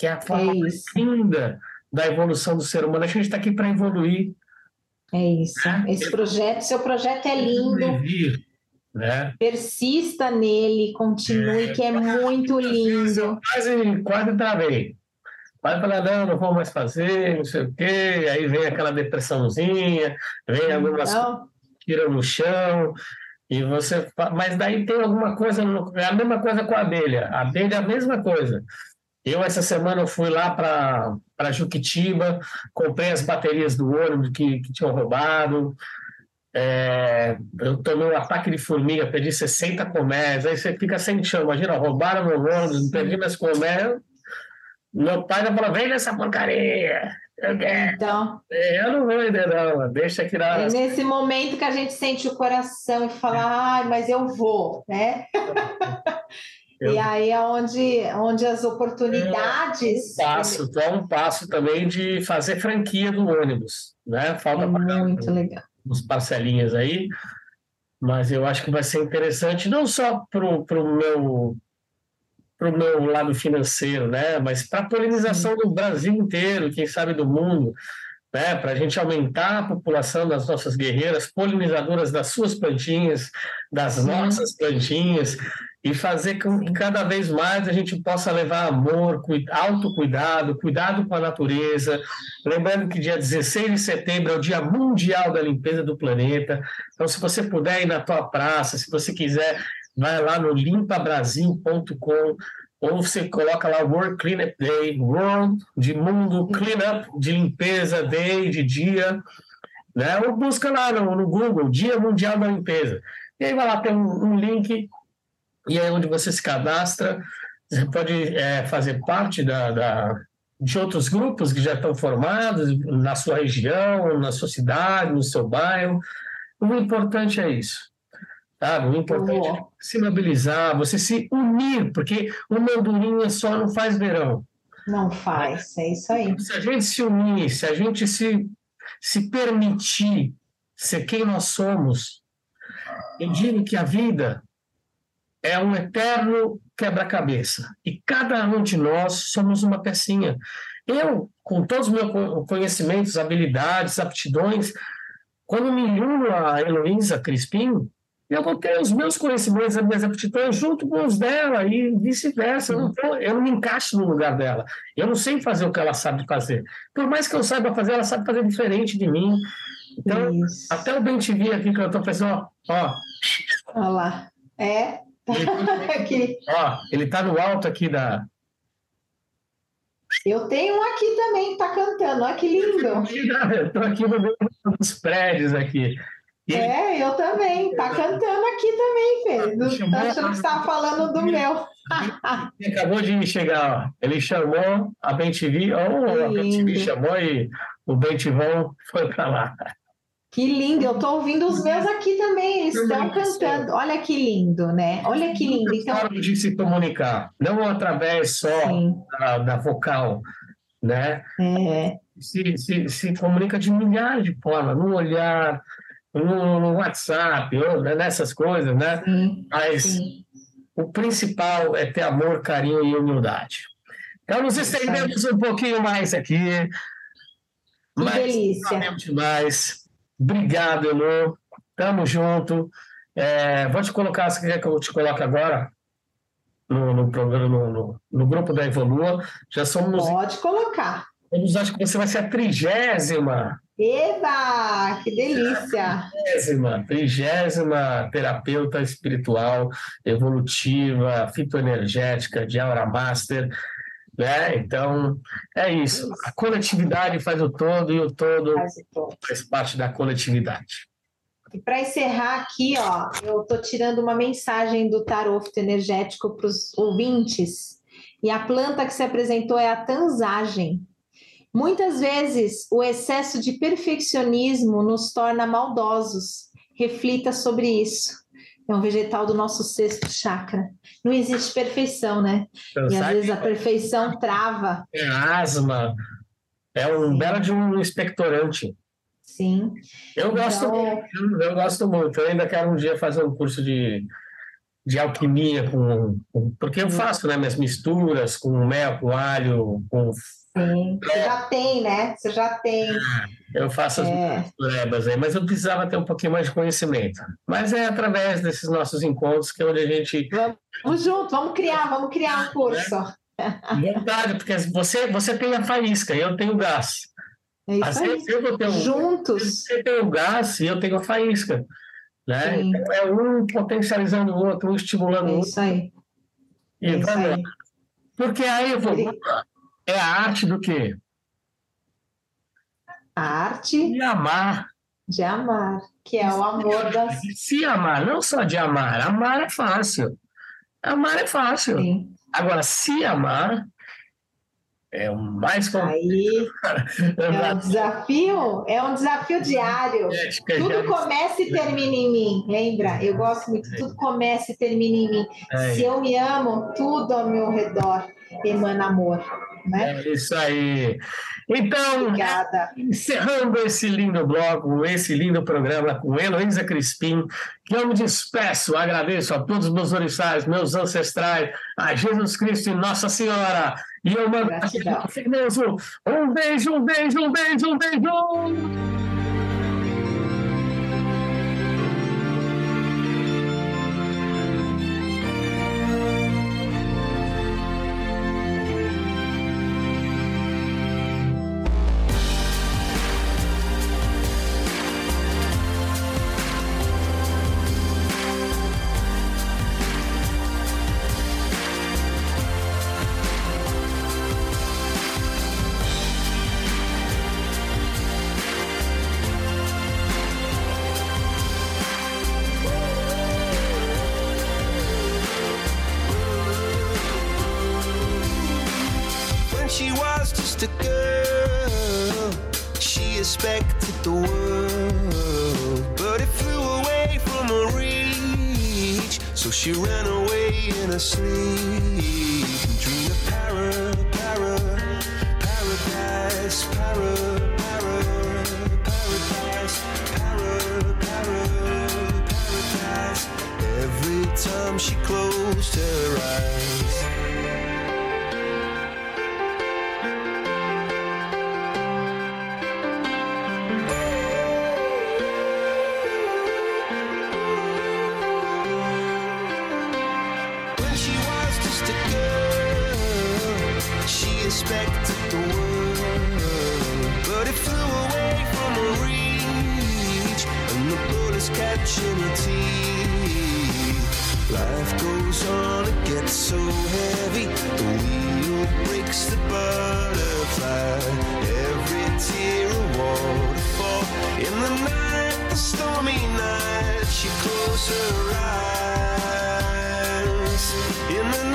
que é a forma é linda da evolução do ser humano. A gente está aqui para evoluir. É isso. Né? Esse projeto, seu projeto é lindo. Né? Persista nele, continue, é, que é muito lindo. Quase, quase travei. Quase falei, não, não vou mais fazer, não sei o quê. Aí vem aquela depressãozinha, vem algumas então... no chão. E você, mas daí tem alguma coisa, é a mesma coisa com a abelha. A abelha é a mesma coisa. Eu, essa semana, eu fui lá para Juquitiba, comprei as baterias do ônibus que, que tinham roubado, é, eu tomei um ataque de formiga, perdi 60 colmeias, aí você fica sem chão. Imagina, roubaram meu ônibus, perdi minhas colmeias. Meu pai já falou: vem nessa porcaria. Então, é, eu não vou vender, não, deixa aqui na. É nesse momento que a gente sente o coração e fala, ai, mas eu vou, né? (laughs) Eu... E aí é onde, onde as oportunidades. É um passo, é um passo também de fazer franquia do ônibus, né? Falta é muito legal uns parcelinhas aí, mas eu acho que vai ser interessante não só para o meu para o meu lado financeiro, né? Mas para a polinização do Brasil inteiro, quem sabe do mundo, né? Para a gente aumentar a população das nossas guerreiras polinizadoras das suas plantinhas, das nossas plantinhas, e fazer com que cada vez mais a gente possa levar amor, autocuidado, cuidado com a natureza. Lembrando que dia 16 de setembro é o Dia Mundial da Limpeza do Planeta. Então, se você puder ir na tua praça, se você quiser, vai lá no limpabrasil.com ou você coloca lá World Cleanup Day, World de mundo, Cleanup de limpeza Day, de dia, né? Ou busca lá no, no Google, Dia Mundial da Limpeza. E aí vai lá, tem um, um link e aí onde você se cadastra, você pode é, fazer parte da, da, de outros grupos que já estão formados na sua região, na sua cidade, no seu bairro. O importante é isso. Sabe? O importante é se mobilizar, você se unir, porque uma andorinha só não faz verão. Não faz, é isso aí. Se a gente se unir, se a gente se, se permitir ser quem nós somos, eu digo que a vida é um eterno quebra-cabeça. E cada um de nós somos uma pecinha. Eu, com todos os meus conhecimentos, habilidades, aptidões, quando me uno a Heloísa Crispim, eu vou ter os meus conhecimentos, as minhas aptidões junto com os dela e vice-versa. Eu, eu, não me encaixo no lugar dela. Eu não sei fazer o que ela sabe fazer. Por mais que eu saiba fazer, ela sabe fazer diferente de mim. Então, Isso. até o Ben TV aqui que eu estou pensando, ó. Olha lá. É, (laughs) aqui. Ó, ele tá no alto aqui da. Eu tenho um aqui também, tá cantando, olha que lindo. (laughs) Eu tô aqui no meio dos prédios aqui. É, eu também, tá cantando aqui também, Fê. Tá achando que você estava falando do meu. Ele acabou de chegar, ó. ele chamou a BenTV, ou a BenTV chamou e o BenTVão foi para lá. Que lindo, eu estou ouvindo os meus aqui também, eles estão cantando. Olha que lindo, né? Olha que lindo. Então... De se comunicar, não através só da, da, vocal, né? É. Se, se, se comunica de milhares de formas, no olhar, no, no WhatsApp, ou, né, nessas coisas, né? Sim, Mas sim. o principal é ter amor, carinho e humildade. Então, nos estendemos um pouquinho mais aqui. Que mas, delícia. demais. Obrigado, Elô. Tamo junto. É, vou te colocar, se quer que eu te coloque agora no, no programa, no, no, no, grupo da Evolua. Já somos. Pode colocar. Vamos, acho que você vai ser a trigésima. Eba, que delícia! Trigésima, trigésima terapeuta espiritual, evolutiva, fitoenergética, de Aura Master. Né? Então, é isso. A coletividade faz o todo e o todo faz, o todo. faz parte da coletividade. E para encerrar aqui, ó, eu estou tirando uma mensagem do tarot energético para os ouvintes. E a planta que se apresentou é a tanzagem. Muitas vezes o excesso de perfeccionismo nos torna maldosos. Reflita sobre isso. É um vegetal do nosso sexto chakra. Não existe perfeição, né? e às vezes a perfeição trava. É asma. É um Sim. belo de um expectorante. Sim. Eu gosto então... muito, eu gosto muito. Eu ainda quero um dia fazer um curso de, de alquimia com, com porque eu faço, né, minhas misturas com mel, com alho, com Sim, você já tem, né? Você já tem. Eu faço as é. aí, mas eu precisava ter um pouquinho mais de conhecimento. Mas é através desses nossos encontros que é onde a gente. Vamos junto, vamos criar, vamos criar um curso. É. Verdade, porque você, você tem a faísca e eu tenho o gás. É isso Às vezes eu vou ter um, Juntos. Você tem o gás e eu tenho a faísca. Né? Então, é um potencializando o outro, um estimulando o outro. Isso aí. E é isso aí. Porque aí eu vou. É a arte do quê? A arte de amar. De amar, que é o amor das. Se amar, não só de amar. Amar é fácil. Amar é fácil. Sim. Agora, se amar é o mais Aí (laughs) é um desafio, é um desafio diário. É, tudo começa e termina em mim, lembra? Eu gosto muito, tudo começa e termina em mim. É. Se eu me amo, tudo ao meu redor emana amor. Né? É isso aí. Então, Obrigada. encerrando esse lindo blog, esse lindo programa com Heloísa Crispim, que eu me despeço, agradeço a todos os meus orixás, meus ancestrais, a Jesus Cristo e Nossa Senhora. E eu mando um beijo, um beijo, um beijo, um beijo. reality. Life goes on, it gets so heavy. The wheel breaks the butterfly. Every tear a waterfall. In the night, the stormy night, she closed her eyes. In the